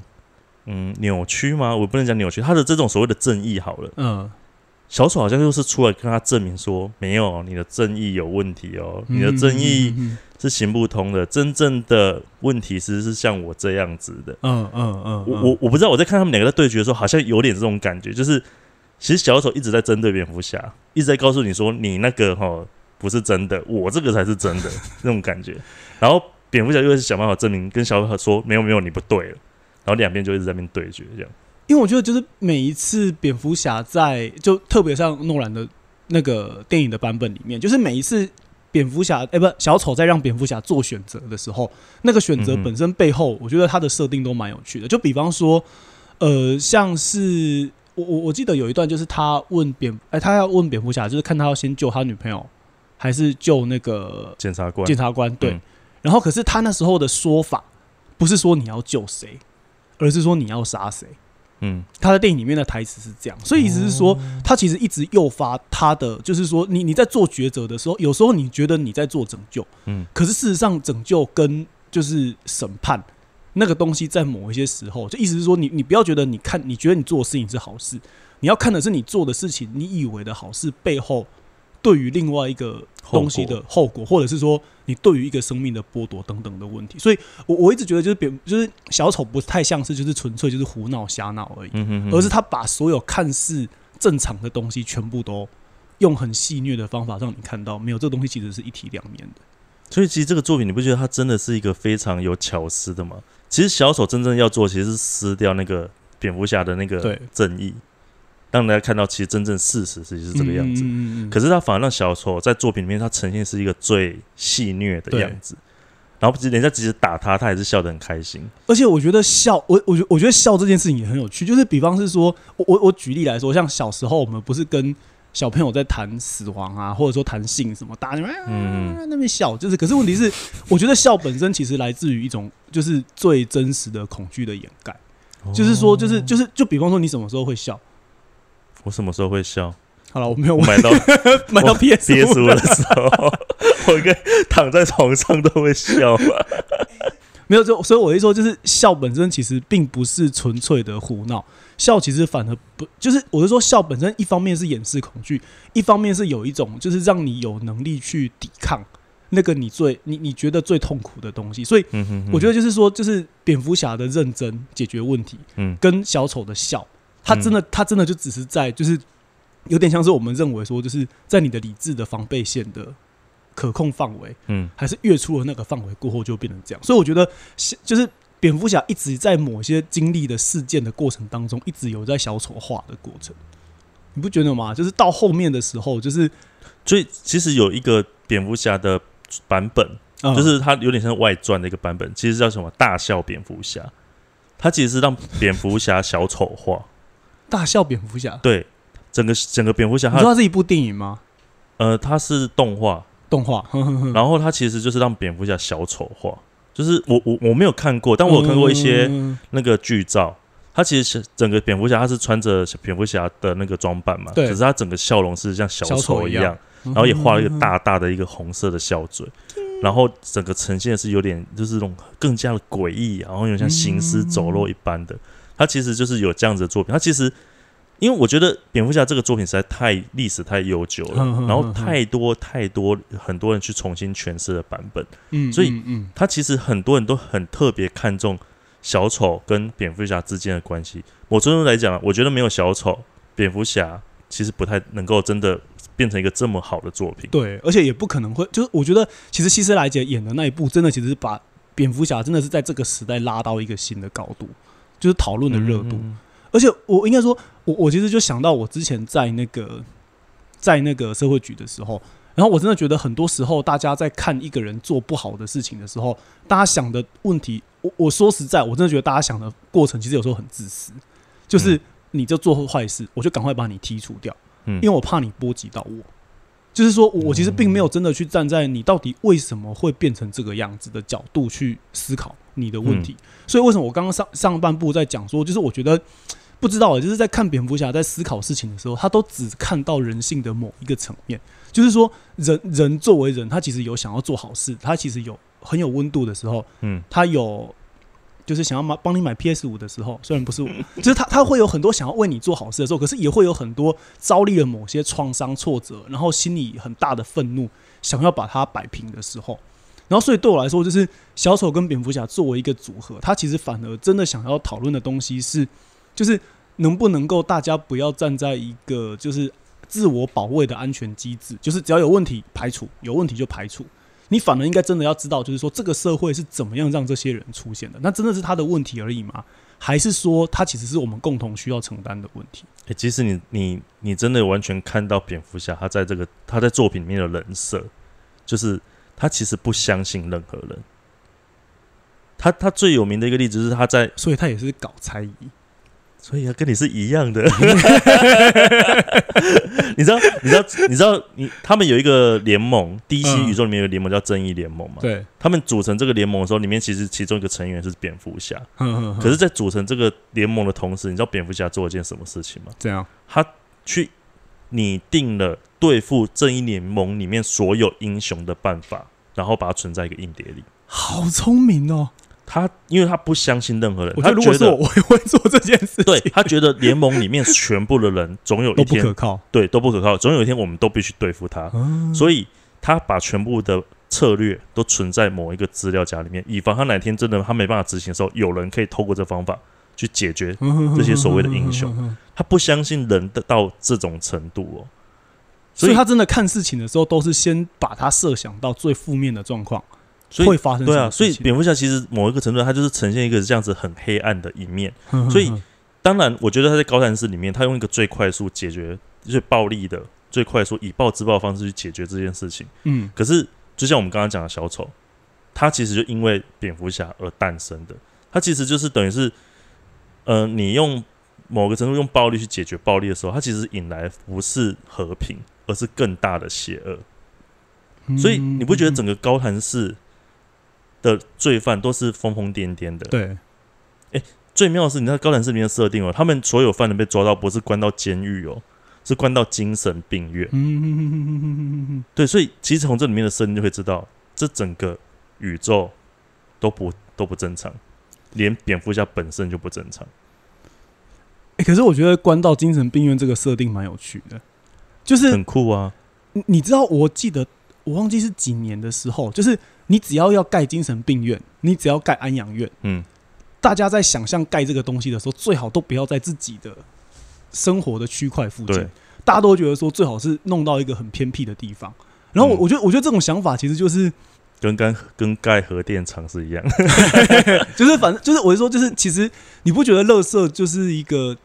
嗯扭曲吗？我不能讲扭曲，他的这种所谓的正义好了，嗯，小丑好像就是出来跟他证明说，没有你的正义有问题哦，你的正义嗯是行不通的，真正的问题其实是像我这样子的。嗯嗯嗯，我我我不知道，我在看他们两个在对决的时候，好像有点这种感觉，就是其实小丑一直在针对蝙蝠侠，一直在告诉你说你那个哈不是真的，我这个才是真的 <laughs> 那种感觉。然后蝙蝠侠又是想办法证明，跟小丑说没有没有你不对了，然后两边就一直在那边对决这样。因为我觉得就是每一次蝙蝠侠在就特别像诺兰的那个电影的版本里面，就是每一次蝙蝠侠哎、不小丑在让蝙蝠侠做选择的时候，那个选择本身背后，我觉得他的设定都蛮有趣的。就比方说，呃，像是我我我记得有一段就是他问蝙哎、他要问蝙蝠侠，就是看他要先救他女朋友还是救那个检察官检察官？对。嗯然后可是他那时候的说法不是说你要救谁，而是说你要杀谁。嗯他在电影里面的台词是这样，所以意思是说，他其实一直诱发他的，就是说，你你在做抉择的时候，有时候你觉得你在做拯救，嗯可是事实上拯救跟就是审判那个东西，在某一些时候，就意思是说你，你不要觉得你看你觉得你做的事情是好事，你要看的是你做的事情，你以为的好事背后对于另外一个东西的后果，或者是说你对于一个生命的剥夺等等的问题。所以我我一直觉得就是别就是小丑不太像是就是纯粹就是胡闹瞎闹而已，而是他把所有看似正常的东西全部都用很戏谑的方法让你看到，没有这个东西其实是一体两面的。所以其实这个作品，你不觉得它真的是一个非常有巧思的吗？其实小丑真正要做，其实是撕掉那个蝙蝠侠的那个对正义，让大家看到其实真正事实其实是这个样子。可是他反而让小丑在作品里面，他呈现是一个最戏虐的样子。然后人家即使打他，他还是笑得很开心。而且我觉得笑，我我觉我觉得笑这件事情也很有趣。就是比方是说，我我我举例来说，像小时候我们不是跟小朋友在谈死亡啊，或者说谈性什么，打你们、啊嗯那边笑，就是可是问题是，<laughs> 我觉得笑本身其实来自于一种就是最真实的恐惧的掩盖。就是说，就是就是就比方说，你什么时候会笑？我什么时候会笑？好了，我没有我买到 <laughs> 买到 PS 五的时候，我应该躺在床上都会笑吧？没有，就所以我一说，就是笑本身其实并不是纯粹的胡闹，笑其实反而不就是我是说笑本身一方面是掩饰恐惧，一方面是有一种就是让你有能力去抵抗那个你最你你觉得最痛苦的东西。所以我觉得就是说，就是蝙蝠侠的认真解决问题，嗯跟小丑的笑，他真的他真的就只是在就是有点像是我们认为说，就是在你的理智的防备线的可控范围。嗯还是越出了那个范围过后就变成这样。所以我觉得小就是蝙蝠侠一直在某些经历的事件的过程当中，一直有在小丑化的过程。你不觉得吗？就是到后面的时候，就是、所以其实有一个蝙蝠侠的版本，嗯就是它有点像外传的一个版本，其实叫什么“大笑蝙蝠侠”。它其实是让蝙蝠侠小丑化，大笑蝙蝠侠。对整个整个蝙蝠侠它你知道它是一部电影吗？呃它是动画，动画，呵呵呵然后它其实就是让蝙蝠侠小丑化。就是我我我没有看过，但我有看过一些嗯那个剧照。它其实是整个蝙蝠侠，他是穿着蝙蝠侠的那个装扮嘛，对可是他整个笑容是像小小丑一样然后也画了一嗯个大大的一个红色的笑嘴，然后整个呈现是有点就是那种更加的诡异，然后有点像行尸走肉一般的。它其实就是有这样子的作品。他其实因为我觉得蝙蝠侠这个作品实在太历史太悠久了，嗯嗯然后太多太多很多人去重新诠释的版本，嗯所以嗯他其实很多人都很特别看重小丑跟蝙蝠侠之间的关系。我最终来讲，我觉得没有小丑，蝙蝠侠其实不太能够真的变成一个这么好的作品。对，而且也不可能会，就是我觉得其实希斯莱杰演的那一部，真的其实是把蝙蝠侠真的是在这个时代拉到一个新的高度，就是讨论的热度。嗯而且我应该说，我我其实就想到我之前在那个在那个社会局的时候，然后我真的觉得很多时候大家在看一个人做不好的事情的时候，大家想的问题，我我说实在，我真的觉得大家想的过程其实有时候很自私，就是嗯你就做坏事，我就赶快把你剔除掉，嗯因为我怕你波及到我。就是说我其实并没有真的去站在你到底为什么会变成这个样子的角度去思考你的问题。所以为什么我刚刚上上半部在讲说，就是我觉得不知道欸，就是在看蝙蝠侠在思考事情的时候，他都只看到人性的某一个层面，就是说人人作为人，他其实有想要做好事，他其实有很有温度的时候，嗯。他有就是想要买帮你买 PS 五的时候，虽然不是我，就是他他会有很多想要为你做好事的时候，可是也会有很多遭历了某些创伤挫折，然后心里很大的愤怒，想要把它摆平的时候。然后，所以对我来说，就是小丑跟蝙蝠侠作为一个组合，他其实反而真的想要讨论的东西是，就是能不能够大家不要站在一个就是自我保卫的安全机制，就是只要有问题排除，有问题就排除。你反而应该真的要知道，就是说这个社会是怎么样让这些人出现的？那真的是他的问题而已吗？还是说他其实是我们共同需要承担的问题？欸，即使你你你真的完全看到蝙蝠侠他在这个他在作品里面的人设，就是他其实不相信任何人。他他最有名的一个例子是他在所以他也是搞猜疑。所以啊，跟你是一样的。<laughs> 你知道，你知道，你知道，你他们有一个联盟，DC 嗯宇宙里面有个联盟叫正义联盟嘛？对，他们组成这个联盟的时候，里面其实其中一个成员是蝙蝠侠。可可是，在组成这个联盟的同时，你知道蝙蝠侠做了件什么事情吗？这样，他去拟定了对付正义联盟里面所有英雄的办法，然后把它存在一个硬碟里。好聪明哦！他因为他不相信任何人，我他觉得觉得如果是我，我也会做这件事情，对他觉得联盟里面全部的人总有一天不可靠。<laughs> 对都不可靠，总有一天我们都必须对付他，嗯所以他把全部的策略都存在某一个资料夹里面，以防他哪天真的他没办法执行的时候，有人可以透过这方法去解决。这些所谓的英雄，<laughs> 他不相信人的到这种程度哦，所以他真的看事情的时候，都是先把他设想到最负面的状况所以会发生对啊，所以。蝙蝠侠其实某一个程度，它就是呈现一个这样子很黑暗的一面。<laughs> 哼所以当然，我觉得他在高谭市里面，他用一个最快速解决、最暴力的、最快速以暴制暴的方式去解决这件事情。嗯，可是，就像我们刚刚讲的小丑，他其实就因为蝙蝠侠而诞生的。他其实就是等于是，呃，你用某个程度用暴力去解决暴力的时候，他其实引来不是和平，而是更大的邪恶。所以你不觉得整个高谭市的罪犯都是疯疯癫癫的？对哎最妙的是，你知道高谭市里面的设定哦，他们所有犯人被抓到不是关到监狱哦，是关到精神病院。嗯，对，所以其实从这里面的设定就会知道，这整个宇宙都不都不正常，连蝙蝠侠本身就不正常。欸可是我觉得关到精神病院这个设定蛮有趣的，就是很酷啊！你你知道，我记得我忘记是几年的时候，就是你只要要盖精神病院，你只要盖安养院，嗯，大家在想象盖这个东西的时候，最好都不要在自己的生活的区块附近，大家都觉得说最好是弄到一个很偏僻的地方。然后我嗯我觉得我觉得这种想法其实就是跟跟跟盖核电厂是一样。<laughs> 就是反正就是我是说就是其实你不觉得乐色就是一个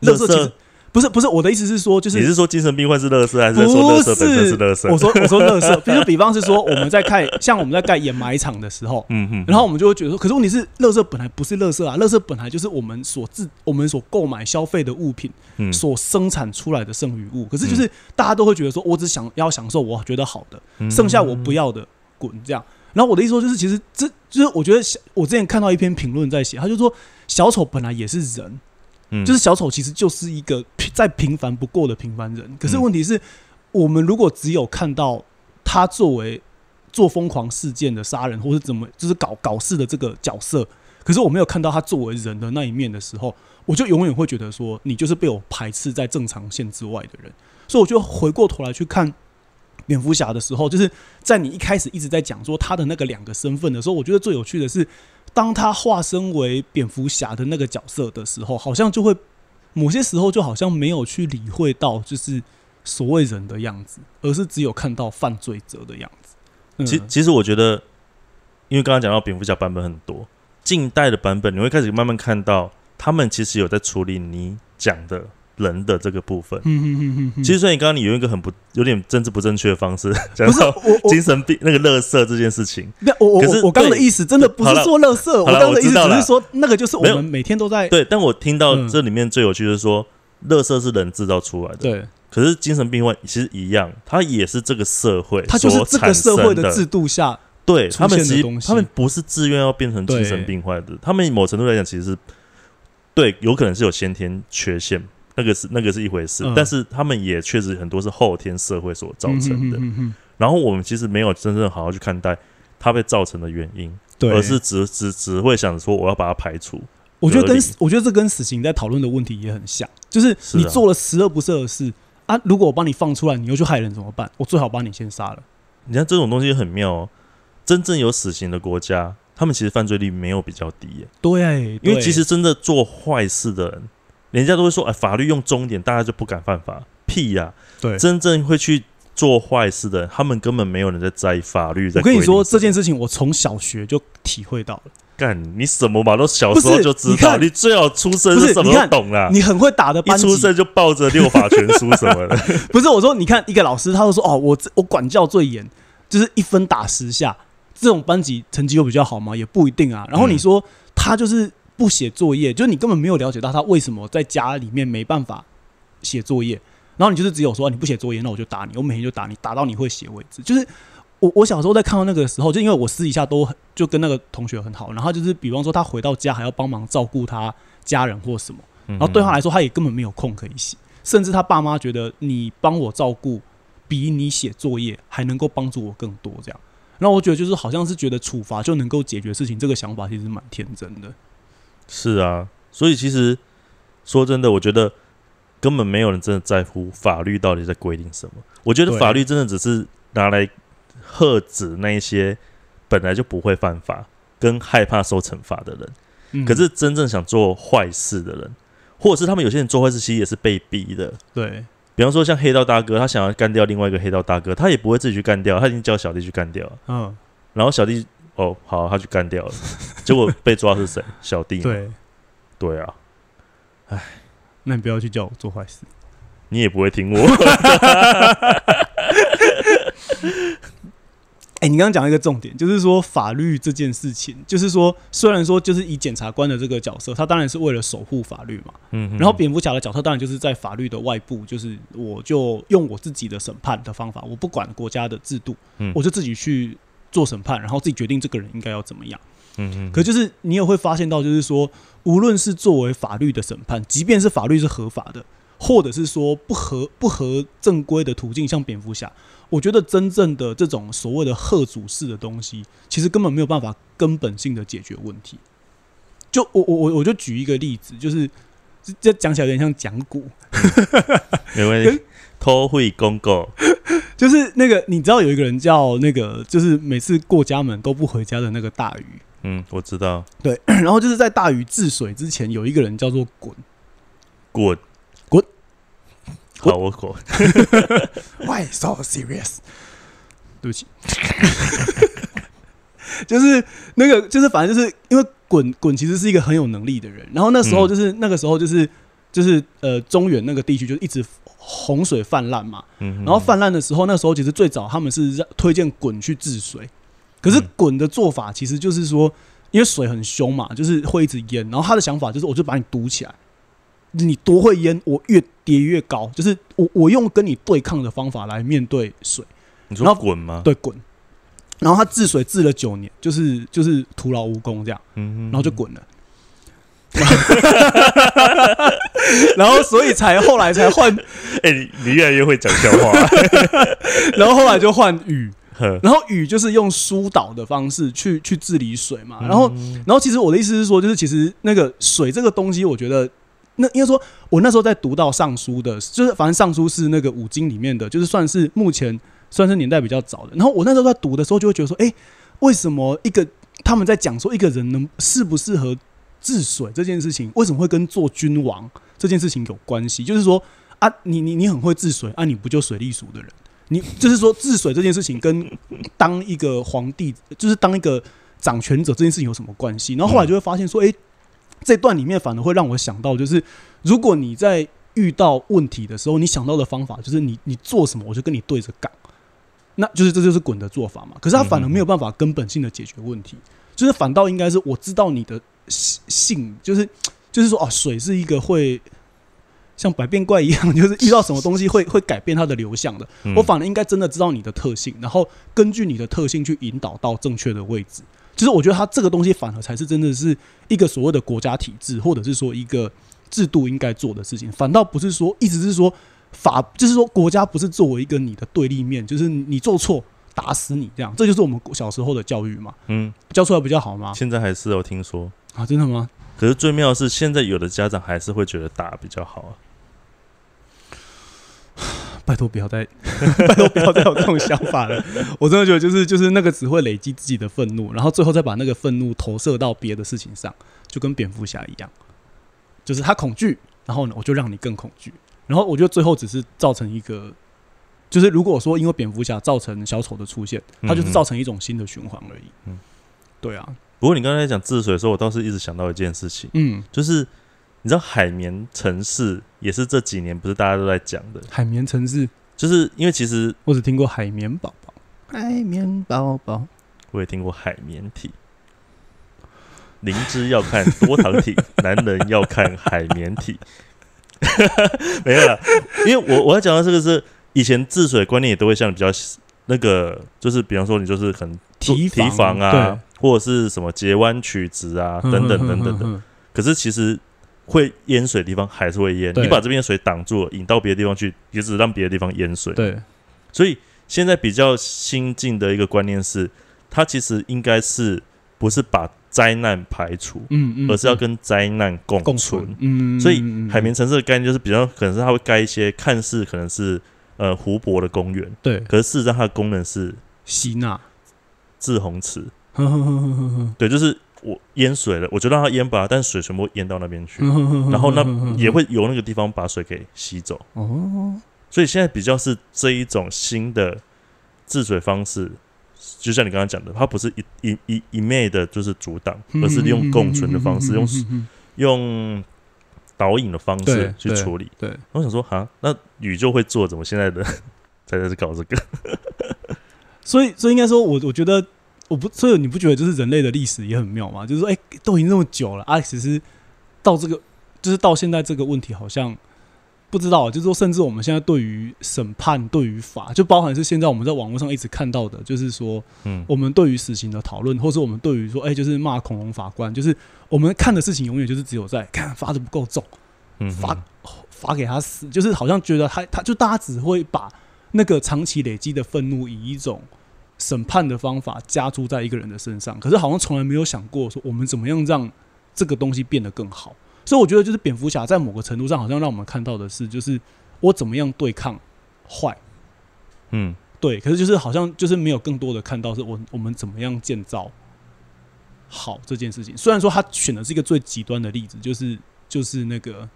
乐色不是不是我的意思是说就是你是说精神病患是乐色，还是说不乐色本身是乐色？我说我说乐色，比如比方是说我们在看像我们在盖掩埋场的时候，嗯哼，然后我们就会觉得说，可是问题是，乐色本来不是乐色啊，乐色本来就是我们所自我们所购买消费的物品嗯所生产出来的剩余物。可是就是大家都会觉得说，我只想要享受我觉得好的，嗯剩下我不要的滚这样。然后我的意思说，就是其实这就是我觉得我之前看到一篇评论在写，他就说小丑本来也是人，嗯就是小丑其实就是一个平再平凡不过的平凡人。可是嗯问题是，我们如果只有看到他作为做疯狂事件的杀人，或是怎么就是搞搞事的这个角色，可是我没有看到他作为人的那一面的时候，我就永远会觉得说，你就是被我排斥在正常线之外的人。所以我就回过头来去看蝙蝠侠的时候，就是在你一开始一直在讲说他的那个两个身份的时候，我觉得最有趣的是，当他化身为蝙蝠侠的那个角色的时候，好像就会某些时候就好像没有去理会到就是所谓人的样子，而是只有看到犯罪者的样子。嗯其其实我觉得，因为刚刚讲到蝙蝠侠版本很多，近代的版本你会开始慢慢看到，他们其实有在处理你讲的人的这个部分。嗯嗯嗯嗯嗯，其实所以你刚刚你用一个很不有点政治不正确的方式讲到 <laughs> 精神病那个乐色这件事情，那我我可是我我刚刚的意思真的不是说乐色，我刚刚的意思只是说那个就是我们每天都在对，但我听到嗯。这里面最有趣的是说，乐色是人制造出来的，对，可是精神病患其实一样，他也是这个社会他就是这个社会的的制度下，对他们其实他们不是自愿要变成精神病患的，他们某程度来讲其实是对，有可能是有先天缺陷，那个是那个是一回事，嗯但是他们也确实很多是后天社会所造成的。然后我们其实没有真正好好去看待它被造成的原因，对，而是只只只会想说我要把它排除。我觉得跟我觉得这跟死刑在讨论的问题也很像，就是你做了十恶不赦的事啊，如果我把你放出来，你又去害人怎么办？我最好把你先杀了。你看这种东西很妙哦，真正有死刑的国家，他们其实犯罪率没有比较低耶。对，因为其实真的做坏事的人，人家都会说，哎，法律用重一点，大家就不敢犯法。屁呀、对。真正会去做坏事的，他们根本没有人在在意法律在我跟你说这件事情，我从小学就体会到了。干你什么嘛，都小时候就知道，你你最好出生是什么懂啦。你很会打的班级，出生就抱着六法全书什么的，<laughs> 不是我说，你看一个老师，他就说哦，我这我管教最严，就是一分打十下，这种班级成绩又比较好吗？也不一定啊。然后你嗯说他就是不写作业，就是你根本没有了解到他为什么在家里面没办法写作业，然后你就是只有说你不写作业，那我就打你，我每天就打你，打到你会写为止。就是我我小时候在看到那个时候，就因为我私底下都很就跟那个同学很好，然后就是比方说他回到家还要帮忙照顾他家人或什么，然然后对他来说他也根本没有空可以写，甚至他爸妈觉得你帮我照顾比你写作业还能够帮助我更多这样。然后我觉得就是好像是觉得处罚就能够解决事情，这个想法其实蛮天真的。是啊，所以其实说真的，我觉得根本没有人真的在乎法律到底在规定什么。我觉得法律真的只是拿来喝止那一些本来就不会犯法跟害怕受惩罚的人。嗯，可是真正想做坏事的人，或者是他们有些人做坏事其实也是被逼的。对比方说像黑道大哥，他想要干掉另外一个黑道大哥，他也不会自己去干掉，他已经叫小弟去干掉了。嗯然后小弟哦好，他去干掉了，结果被抓是谁？<laughs> 小弟。对，对啊，哎那你不要去叫我做坏事。你也不会听我。<laughs> 哎、你刚刚讲一个重点，就是说法律这件事情，就是说虽然说就是以检察官的这个角色，他当然是为了守护法律嘛，嗯，然后蝙蝠侠的角色当然就是在法律的外部，就是我就用我自己的审判的方法，我不管国家的制度，嗯我就自己去做审判，然后自己决定这个人应该要怎么样。嗯嗯，可就是你也会发现到，就是说，无论是作为法律的审判，即便是法律是合法的，或者是说不合不合正规的途径，像蝙蝠侠，我觉得真正的这种所谓的贺主式的东西，其实根本没有办法根本性的解决问题。就我我我我就举一个例子，就是这这讲起来有点像讲古，<laughs> 没问题。偷会公告，就是那个你知道有一个人叫那个，就是每次过家门都不回家的那个大鱼，嗯，我知道，对，<clears throat> 然后就是在大禹治水之前，有一个人叫做滚。滚。滚，好，我滚，<laughs> Why so serious？对不起，<laughs> 就是那个，就是反正就是因为滚滚其实是一个很有能力的人，然后那时候嗯。就是、那个时候就是就是呃中原那个地区就一直洪水泛滥嘛，嗯，然后泛滥的时候，那时候其实最早他们是让推荐滚去治水，可是嗯滚的做法其实就是说，因为水很凶嘛，就是会一直淹，然后他的想法就是我就把你堵起来，你多会淹，我越跌越高，就是我我用跟你对抗的方法来面对水。你说滚吗？对，滚。然后他治水治了九年，就是就是徒劳无功这样，嗯，然后就滚了。<laughs> 然后所以才后来才换，<laughs> 哎、你你越来越会讲笑话，<laughs> 然后后来就换雨，呵然后雨就是用疏导的方式去去治理水嘛。然后嗯然后其实我的意思是说，就是其实那个水这个东西，我觉得那应该说，我那时候在读到尚书的，就是反正尚书是那个五经里面的，就是算是目前算是年代比较早的。然后我那时候在读的时候，就会觉得说，哎、为什么一个他们在讲说一个人能适不适合治水这件事情，为什么会跟做君王这件事情有关系？就是说啊，你你你很会治水啊，你不就水利署的人？你就是说治水这件事情跟当一个皇帝，就是当一个掌权者这件事情有什么关系？然后后来就会发现说，诶，这段里面反而会让我想到，就是如果你在遇到问题的时候，你想到的方法就是你你做什么，我就跟你对着干，那就是这就是滚的做法嘛。可是他反而没有办法根本性的解决问题，就是反倒应该是我知道你的性，就是就是说哦，水是一个会。像百变怪一样，<laughs> 就是遇到什么东西会会改变它的流向的。嗯我反而应该真的知道你的特性，然后根据你的特性去引导到正确的位置。就是我觉得它这个东西反而才是真的是一个所谓的国家体制，或者是说一个制度应该做的事情，反倒不是说一直是说法，就是说国家不是作为一个你的对立面，就是你做错打死你这样，这就是我们小时候的教育嘛，嗯，教出来比较好吗？现在还是有听说，啊，真的吗？可是最妙的是，现在有的家长还是会觉得打比较好啊。<sighs> 拜托不要再，<laughs> 拜托不要再有这种想法了。<laughs> 我真的觉得就是就是那个只会累积自己的愤怒，然后最后再把那个愤怒投射到别的事情上，就跟蝙蝠侠一样，就是他恐惧，然后呢我就让你更恐惧，然后我觉得最后只是造成一个，就是如果说因为蝙蝠侠造成小丑的出现，它就是造成一种新的循环而已。嗯对啊，不过你刚才讲治水的时候，我倒是一直想到一件事情，嗯，就是你知道海绵城市也是这几年不是大家都在讲的，海绵城市，就是因为其实我只听过海绵宝宝，海绵宝宝，我也听过海绵体。灵芝要看多糖体，男人要看海绵体。<laughs> 没有了，因为我我要讲的这个是以前治水观念也都会像比较那个，就是比方说你就是很提提防啊，或者是什么截弯曲直啊，对等等等等的。嗯可是其实会淹水的地方还是会淹，你把这边的水挡住了，引到别的地方去，也只是让别的地方淹水。对，所以现在比较新进的一个观念是，它其实应该是不是把灾难排除，嗯嗯，而是要跟灾难共共存。存，嗯，所以海绵城市的概念就是比较可能是它会盖一些看似可能是呃湖泊的公园，对可是事实上它的功能是吸纳，滞洪池。<laughs> 对，就是我淹水了，我就让它淹吧，但水全部淹到那边去，<laughs> 然后呢呵呵呵也会由那个地方把水给吸走。哦，所以现在比较是这一种新的治水方式，就像你刚刚讲的，它不是一一一一昧的就是阻挡，<laughs> 而是利用共存的方式，用嗯用导引的方式去处理。对，我想说，哈，那宇宙会做，怎么现在的才在这搞这个？所以所以应该说，我我觉得我不，所以你不觉得就是人类的历史也很妙吗？就是说，哎、都已经那么久了，啊，其实到这个，就是到现在这个问题，好像不知道，就是说，甚至我们现在对于审判、对于法，就包含是现在我们在网络上一直看到的，就是说，嗯，我们对于死刑的讨论，或是我们对于说，哎、就是骂恐龙法官，就是我们看的事情，永远就是只有在看罚的不够重，嗯罚罚给他死，就是好像觉得他他就大家只会把那个长期累积的愤怒以一种审判的方法加注在一个人的身上，可是好像从来没有想过说我们怎么样让这个东西变得更好。所以我觉得就是蝙蝠侠在某个程度上好像让我们看到的是，就是我怎么样对抗坏，嗯对，可是就是好像就是没有更多的看到是我我们怎么样建造好这件事情。虽然说他选的是一个最极端的例子，就是就是那个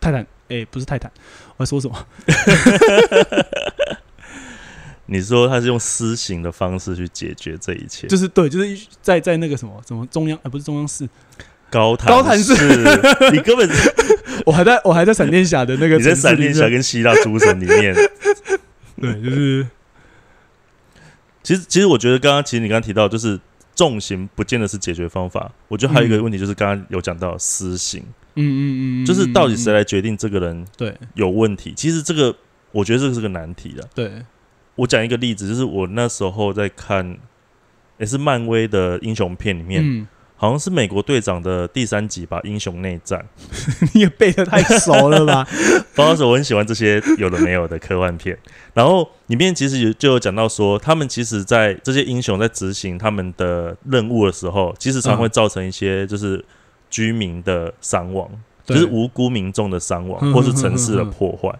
泰坦，诶，不是泰坦，我在说什么？<laughs> 你说他是用私刑的方式去解决这一切，就是对，就是在在那个什么什么中央，呃，不是中央市，高谈高谈市你根本 <laughs> 我还在我还在闪电侠的那个你在闪电侠跟希腊诸神里面，<laughs> 对，就是其实其实我觉得刚刚其实你刚刚提到就是重刑不见得是解决方法，我觉得还有一个问题就是刚刚有讲到私刑，嗯嗯嗯，就是到底谁来来决定这个人对。有问题？其实这个我觉得这个是个难题了。对我讲一个例子，就是我那时候在看，也是漫威的英雄片里面，嗯，好像是美国队长的第三集吧，《英雄内战》。<laughs> 你也背的太熟了吧？<laughs> 不知道为什么我很喜欢这些有的没有的科幻片。然后里面其实有就有讲到说，他们其实，在这些英雄在执行他们的任务的时候，其实常会造成一些就是居民的伤亡，就是无辜民众的伤亡，嗯或是城市的破坏。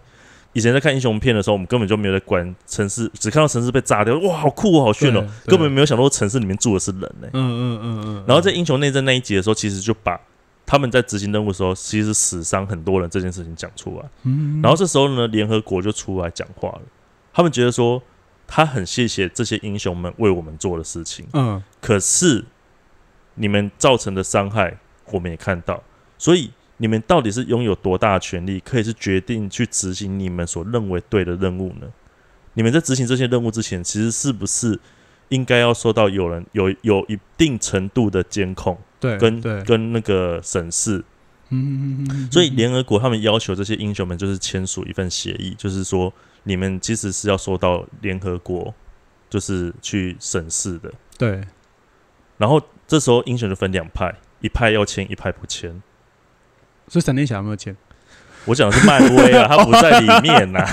以前在看英雄片的时候，我们根本就没有在管城市，只看到城市被炸掉，哇，好酷哦，好炫哦根本没有想到城市里面住的是人。呢、嗯嗯嗯嗯，然后在英雄内战那一集的时候，其实就把他们在执行任务的时候，其实死伤很多人这件事情讲出来。嗯，然后这时候呢，联合国就出来讲话了，他们觉得说他很谢谢这些英雄们为我们做的事情，嗯。可是你们造成的伤害我们也看到，所以你们到底是拥有多大的权利，可以是决定去执行你们所认为对的任务呢？你们在执行这些任务之前，其实是不是应该要受到有人有有一定程度的监控对跟对，跟那个审视？嗯嗯嗯，所以联合国他们要求这些英雄们就是签署一份协议，就是说你们其实是要受到联合国就是去审视的。对然后这时候英雄就分两派，一派要签，一派不签。所以闪电侠有没有签？我讲的是漫威啊，他不在里面呐、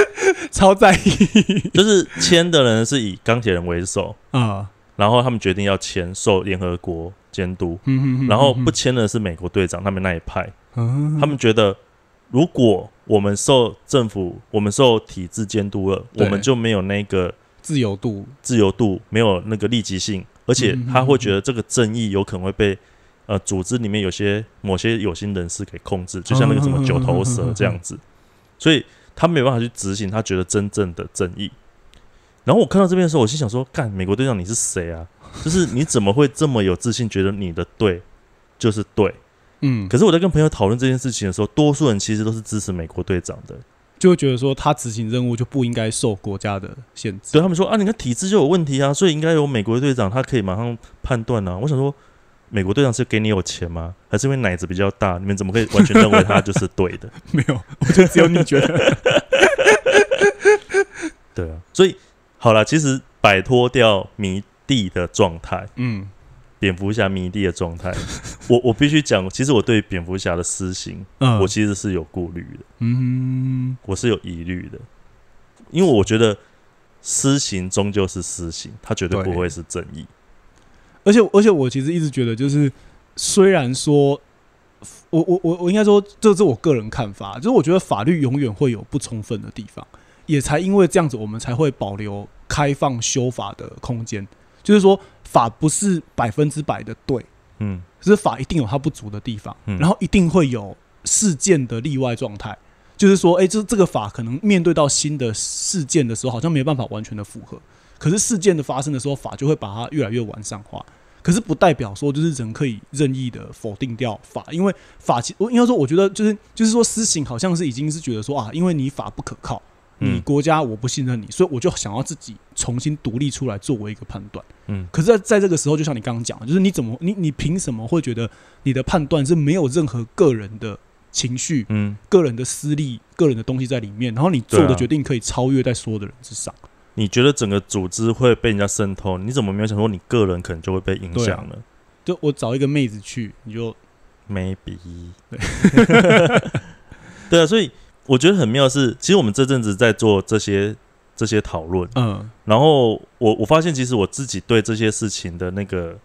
<laughs> 超在意。就是签的人是以钢铁人为首，啊，然后他们决定要签，受联合国监督。嗯然后不签的是美国队长他们那一派，嗯他们觉得如果我们受政府、我们受体制监督了，我们就没有那个自由度，自由度，没有那个立即性，而且嗯他会觉得这个正义有可能会被呃组织里面有些某些有心人士给控制，就像那个什么九头蛇这样子，所以他没有办法去执行他觉得真正的正义。然后我看到这边的时候，我心想说：“干，美国队长你是谁啊？就是你怎么会这么有自信，觉得你的对就是对？嗯，可是我在跟朋友讨论这件事情的时候，多数人其实都是支持美国队长的。就会觉得说他执行任务就不应该受国家的限制。对他们说啊，你看体制就有问题啊，所以应该有美国队长，他可以马上判断啊。我想说，美国队长是给你有钱吗？还是因为奶子比较大？你们怎么可以完全认为他就是对的？<laughs> 没有，我觉得只有你觉得。<laughs> 对啊，所以好了，其实摆脱掉迷弟的状态，嗯蝙蝠侠迷弟的状态，我我必须讲，其实我对蝙蝠侠的私刑，嗯，我其实是有顾虑的，嗯我是有疑虑的，因为我觉得私刑终究是私刑，他绝对对不会是正义。而且而且我其实一直觉得，就是虽然说，我我我我应该说，这是我个人看法，就是我觉得法律永远会有不充分的地方，也才因为这样子，我们才会保留开放修法的空间。就是说，法不是百分之百的对，嗯可是法一定有它不足的地方，嗯然后一定会有事件的例外状态。就是说，哎、这这个法可能面对到新的事件的时候，好像没办法完全的符合。可是事件的发生的时候，法就会把它越来越完善化。可是不代表说就是人可以任意的否定掉法，因为法其我应该说，我觉得就是就是说私刑好像是已经是觉得说啊，因为你法不可靠，你嗯国家我不信任你，所以我就想要自己重新独立出来作为一个判断。嗯可是在，在这个时候，就像你刚刚讲的，就是你怎么你你凭什么会觉得你的判断是没有任何个人的情绪、嗯，个人的私利、个人的东西在里面，然后你做的决定可以超越在所有的人之上？你觉得整个组织会被人家渗透，你怎么没有想说你个人可能就会被影响呢？就我找一个妹子去，你就？Maybe，对啊，所以我觉得很妙的是，其实我们这阵子在做这些这些讨论，嗯。然后我我发现其实我自己对这些事情的那个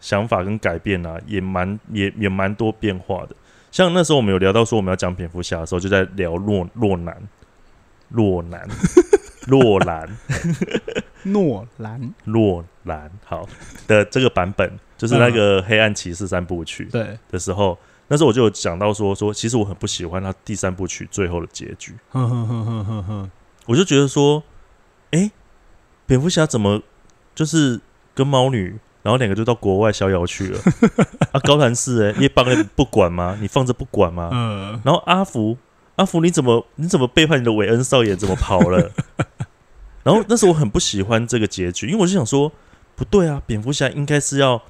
想法跟改变啊，也蛮也也蛮多变化的。像那时候我们有聊到说我们要讲蝙蝠侠的时候，就在聊洛洛南、洛南、<laughs> 洛兰、诺兰。洛兰。好。的这个版本，就是那个黑暗骑士三部曲对，的时候，那时候我就有讲到说说，其实我很不喜欢他第三部曲最后的结局。哼哼哼哼哼哼，我就觉得说，哎、蝙蝠侠怎么就是跟猫女，然后两个就到国外逍遥去了？啊，高谭市哎、夜帮你不管吗？你放着不管吗？<laughs> 嗯，然后阿福，阿福你怎么你怎么背叛你的韦恩少爷？怎么跑了？<laughs> 然后那时候我很不喜欢这个结局，因为我就想说，不对啊，蝙蝠侠应该是要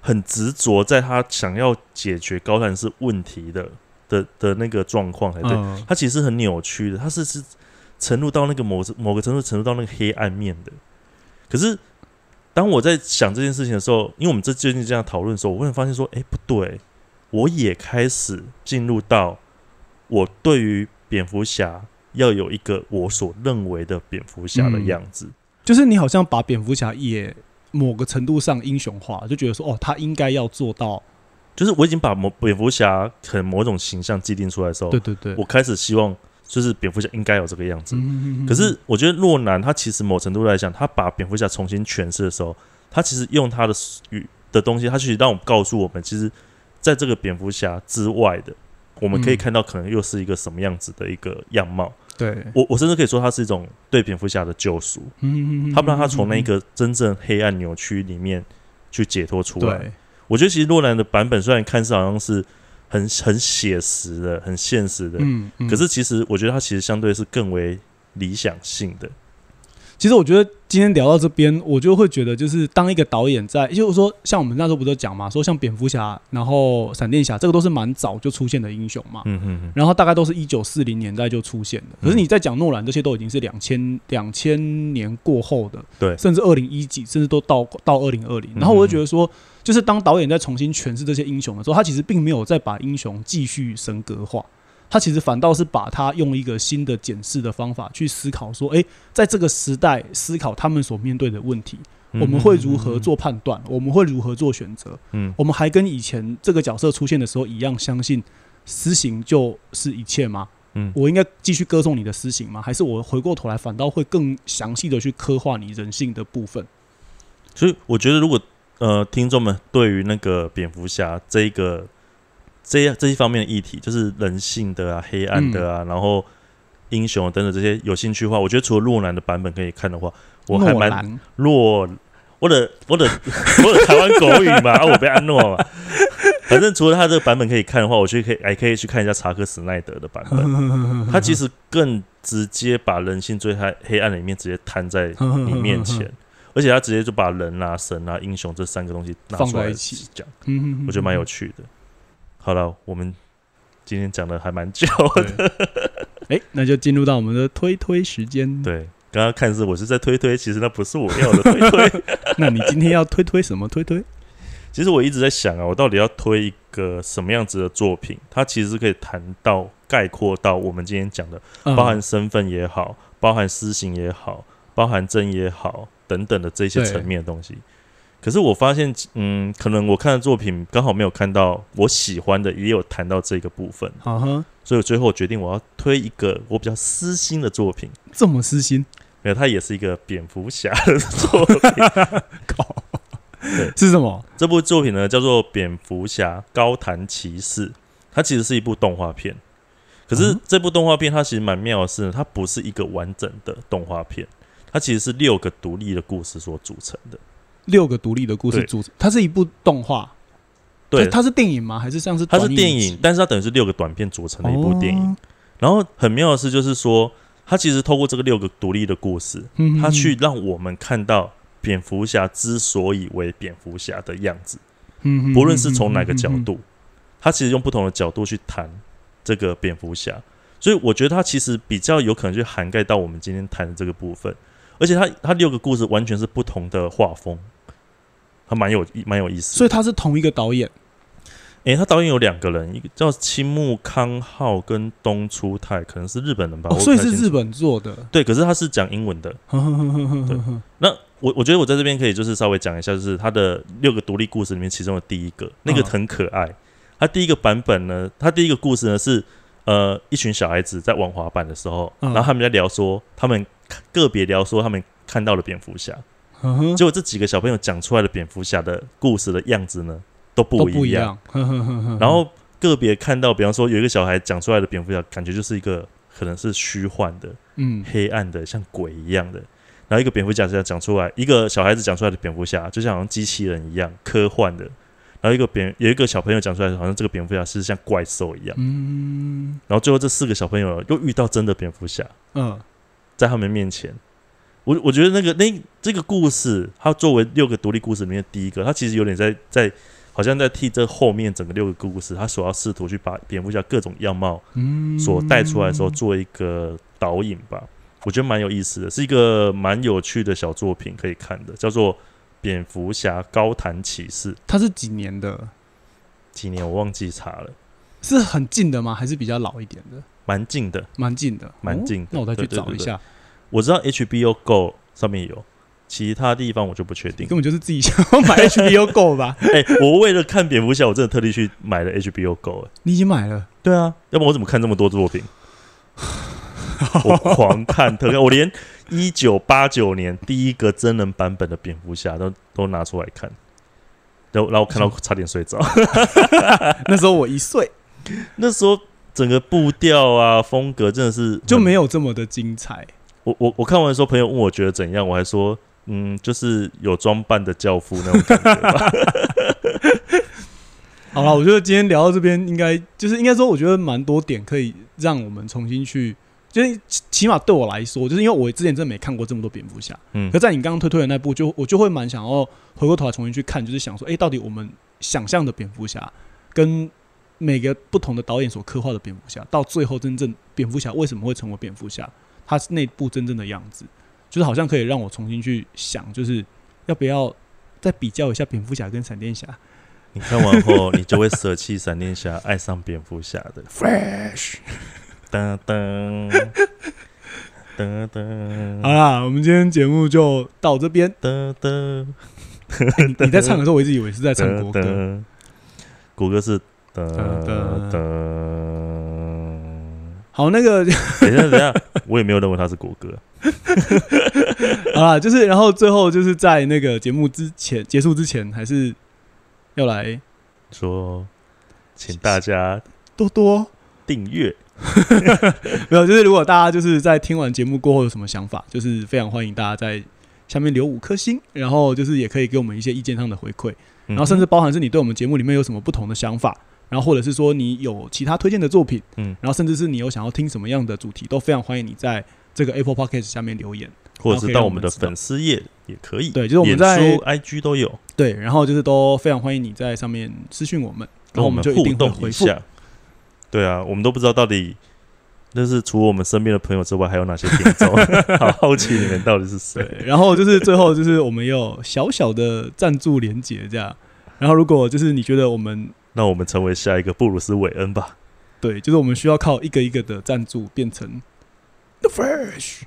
很执着在他想要解决高谭市问题的的的那个状况才对。嗯他其实很扭曲的，他是是沉入到那个某某个程度沉入到那个黑暗面的。可是当我在想这件事情的时候，因为我们这最近这样讨论的时候，我忽然发现说，哎、不对，我也开始进入到我对于蝙蝠侠要有一个我所认为的蝙蝠侠的嗯样子。就是你好像把蝙蝠侠也某个程度上英雄化，就觉得说哦，他应该要做到，就是我已经把某蝙蝠侠可能某种形象既定出来的时候对，对对，我开始希望就是蝙蝠侠应该有这个样子。嗯可是我觉得洛南他其实某程度来讲，他把蝙蝠侠重新诠释的时候，他其实用他的语的东西，他其实让我们告诉我们，其实在这个蝙蝠侠之外的，我们可以嗯看到可能又是一个什么样子的一个样貌。对，我我甚至可以说，它是一种对蝙蝠侠的救赎，嗯他不让他从那个真正黑暗扭曲里面去解脱出来。对，我觉得其实洛兰的版本虽然看似好像是很很写实的、很现实的，嗯，嗯可是其实我觉得它其实相对是更为理想性的。其实我觉得今天聊到这边，我就会觉得，就是当一个导演在，就是说，像我们那时候不是讲嘛，说像蝙蝠侠，然后闪电侠，这个都是蛮早就出现的英雄嘛。嗯嗯嗯，然后大概都是一九四零年代就出现的，可是嗯你在讲诺兰这些都已经是两千两千年过后的，对。甚至二零一几，甚至都到到二零二零。然后我就觉得说，就是当导演在重新诠释这些英雄的时候，他其实并没有再把英雄继续神格化，他其实反倒是把他用一个新的检视的方法去思考，说，诶，在这个时代思考他们所面对的问题，嗯我们会如何做判断，我们会如何做选择，嗯？嗯，我们还跟以前这个角色出现的时候一样，相信私刑就是一切吗？嗯我应该继续歌颂你的私刑吗？还是我回过头来反倒会更详细的去刻画你人性的部分？所以我觉得，如果呃听众们对于那个蝙蝠侠这一个这一这一方面的议题，就是人性的啊、黑暗的啊，然后英雄等等这些有兴趣的话，我觉得除了诺兰的版本可以看的话，我还蛮诺，我的我的 <laughs> 我的台湾狗语嘛，啊，我被安诺嘛。<laughs> 反正除了他这个版本可以看的话，我去可以还可以去看一下查克·史奈德的版本。<laughs> 他其实更直接把人性最黑黑暗的一面直接摊在你面前。而且他直接就把人啊、神啊、英雄这三个东西拿放出来在一起讲，嗯我觉得蛮有趣的。好了，我们今天讲的还蛮久的。对。哎，那就进入到我们的推推时间。，对，刚刚看似我是在推推，其实那不是我要的推推。<laughs> 那你今天要推推什么推推？其实我一直在想啊，我到底要推一个什么样子的作品？它其实可以谈到概括到我们今天讲的，嗯包含身份也好，包含私刑也好，包含真也好等等的这些层面的东西。可是我发现，嗯，可能我看的作品刚好没有看到我喜欢的，也有谈到这个部分，所以我最后决定我要推一个我比较私心的作品。这么私心，没有，它也是一个蝙蝠侠的作品。<laughs> 靠对，是什么？这部作品呢叫做《蝙蝠侠高谭骑士》，它其实是一部动画片。可是嗯这部动画片它其实蛮妙的是，它不是一个完整的动画片，它其实是六个独立的故事所组成的。六个独立的故事组成，它是一部动画，对。它，是电影吗？还是像是它是电影，但是它等于是六个短片组成的一部电影。哦然后很妙的是，就是说它其实透过这个六个独立的故事，嗯它去让我们看到蝙蝠侠之所以为蝙蝠侠的样子。嗯不论是从哪个角，度，它其实用不同的角度去谈这个蝙蝠侠，所以我觉得它其实比较有可能去涵盖到我们今天谈的这个部分，而且它它六个故事完全是不同的画风，还蛮有蛮有意思。所以他是同一个导演，诶、他导演有两个人，一个叫青木康浩跟东出泰，可能是日本人吧，所以是日本做的。对，可是他是讲英文的。<laughs> 那我我觉得我在这边可以就是稍微讲一下，就是他的六个独立故事里面，其中的第一个那个嗯很可爱。他第一个版本呢，他第一个故事呢是呃一群小孩子在玩滑板的时候，嗯然后他们在聊说他们个别聊说他们看到了蝙蝠侠，结果这几个小朋友讲出来的蝙蝠侠的故事的样子呢都都不一样。然后个别看到，比方说有一个小孩讲出来的蝙蝠侠，感觉就是一个可能是虚幻的、嗯，黑暗的，像鬼一样的。然后一个蝙蝠侠讲出来，一个小孩子讲出来的蝙蝠侠，就像好像机器人一样科幻的。然后一个蝙有一个小朋友讲出来，好像这个蝙蝠侠是像怪兽一样。嗯然后最后这四个小朋友又遇到真的蝙蝠侠，嗯在他们面前，我我觉得那个那这个故事，它作为六个独立故事里面的第一个，它其实有点在在好像在替这后面整个六个故事，它所要试图去把蝙蝠侠各种样貌嗯，所带出来的时候做一个导引吧，我觉得蛮有意思的，是一个蛮有趣的小作品可以看的，叫做《蝙蝠侠高谈启示》，它是几年的？几年我忘记查了，是很近的吗？还是比较老一点的？蛮近的，蛮近的，蛮近的哦那我再去找一下。我知道 HBO Go 上面有，其他地方我就不确定。根本就是自己想要买 <laughs> HBO Go 吧？<laughs> 哎、我为了看蝙蝠侠，我真的特地去买了 HBO Go、哎你已经买了？对啊，要不然我怎么看这么多作品？<laughs> 我狂看特看，我连一九八九年第一个真人版本的蝙蝠侠都都拿出来看，然后然后我看到差点睡着。那时候我一岁，那时候整个步调啊风格真的是就没有有这么的精彩。我我我看完的时候，朋友问我觉得怎样，我还说嗯，就是有装扮的教父那种感觉吧。<laughs> 好了，我觉得今天聊到这边，应该就是应该说，我觉得蛮多点可以让我们重新去，就是起起码对我来说，就是因为我之前真的没看过这么多蝙蝠侠，嗯可在你刚刚推推的那部，就我就会蛮想要回过头来重新去看，就是想说，哎、到底我们想象的蝙蝠侠跟每个不同的导演所刻画的蝙蝠侠，到最后真正蝙蝠侠为什么会成为蝙蝠侠，他是内部真正的样子，就是好像可以让我重新去想，就是要不要再比较一下蝙蝠侠跟闪电侠。你看完后，你就会舍弃闪电侠，爱上蝙蝠侠的。Fresh，噔噔噔噔好啦，我们今天节目就到这边。噔噔欸你 <laughs> 你在唱的时候，我一直以为是在唱国歌。噔，国歌是噔噔噔。好，那个 <laughs> 等一下，等一下，我也没有认为他是国歌。<laughs> 好啦，就是然后最后就是在那个节目之前结束之前，还是要来说，请大家多多订阅。<laughs> 没有，就是如果大家就是在听完节目过后有什么想法，就是非常欢迎大家在下面留五颗星，然后就是也可以给我们一些意见上的回馈，然后甚至包含是你对我们节目里面有什么不同的想法，然后或者是说你有其他推荐的作品，嗯然后甚至是你有想要听什么样的主题，都非常欢迎你在这个 Apple Podcast 下面留言。或者是到我们的粉丝页也可以，对就是我们在、IG 都有，对，然后就是都非常欢迎你在上面私讯我们，然后我们就一定会互动回复。对啊，我们都不知道到底，就是除了我们身边的朋友之外，还有哪些听众？<laughs> 好好奇你们到底是谁？然后就是最后就是我们有小小的赞助连接这样，然后如果就是你觉得我们那我们成为下一个布鲁斯韦恩吧。对，就是我们需要靠一个一个的赞助变成 The Fresh。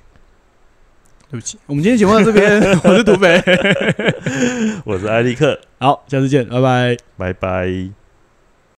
对不起，我们今天节目到这边，<laughs> 我是土匪，我是艾利克，好，下次见，拜拜。拜拜。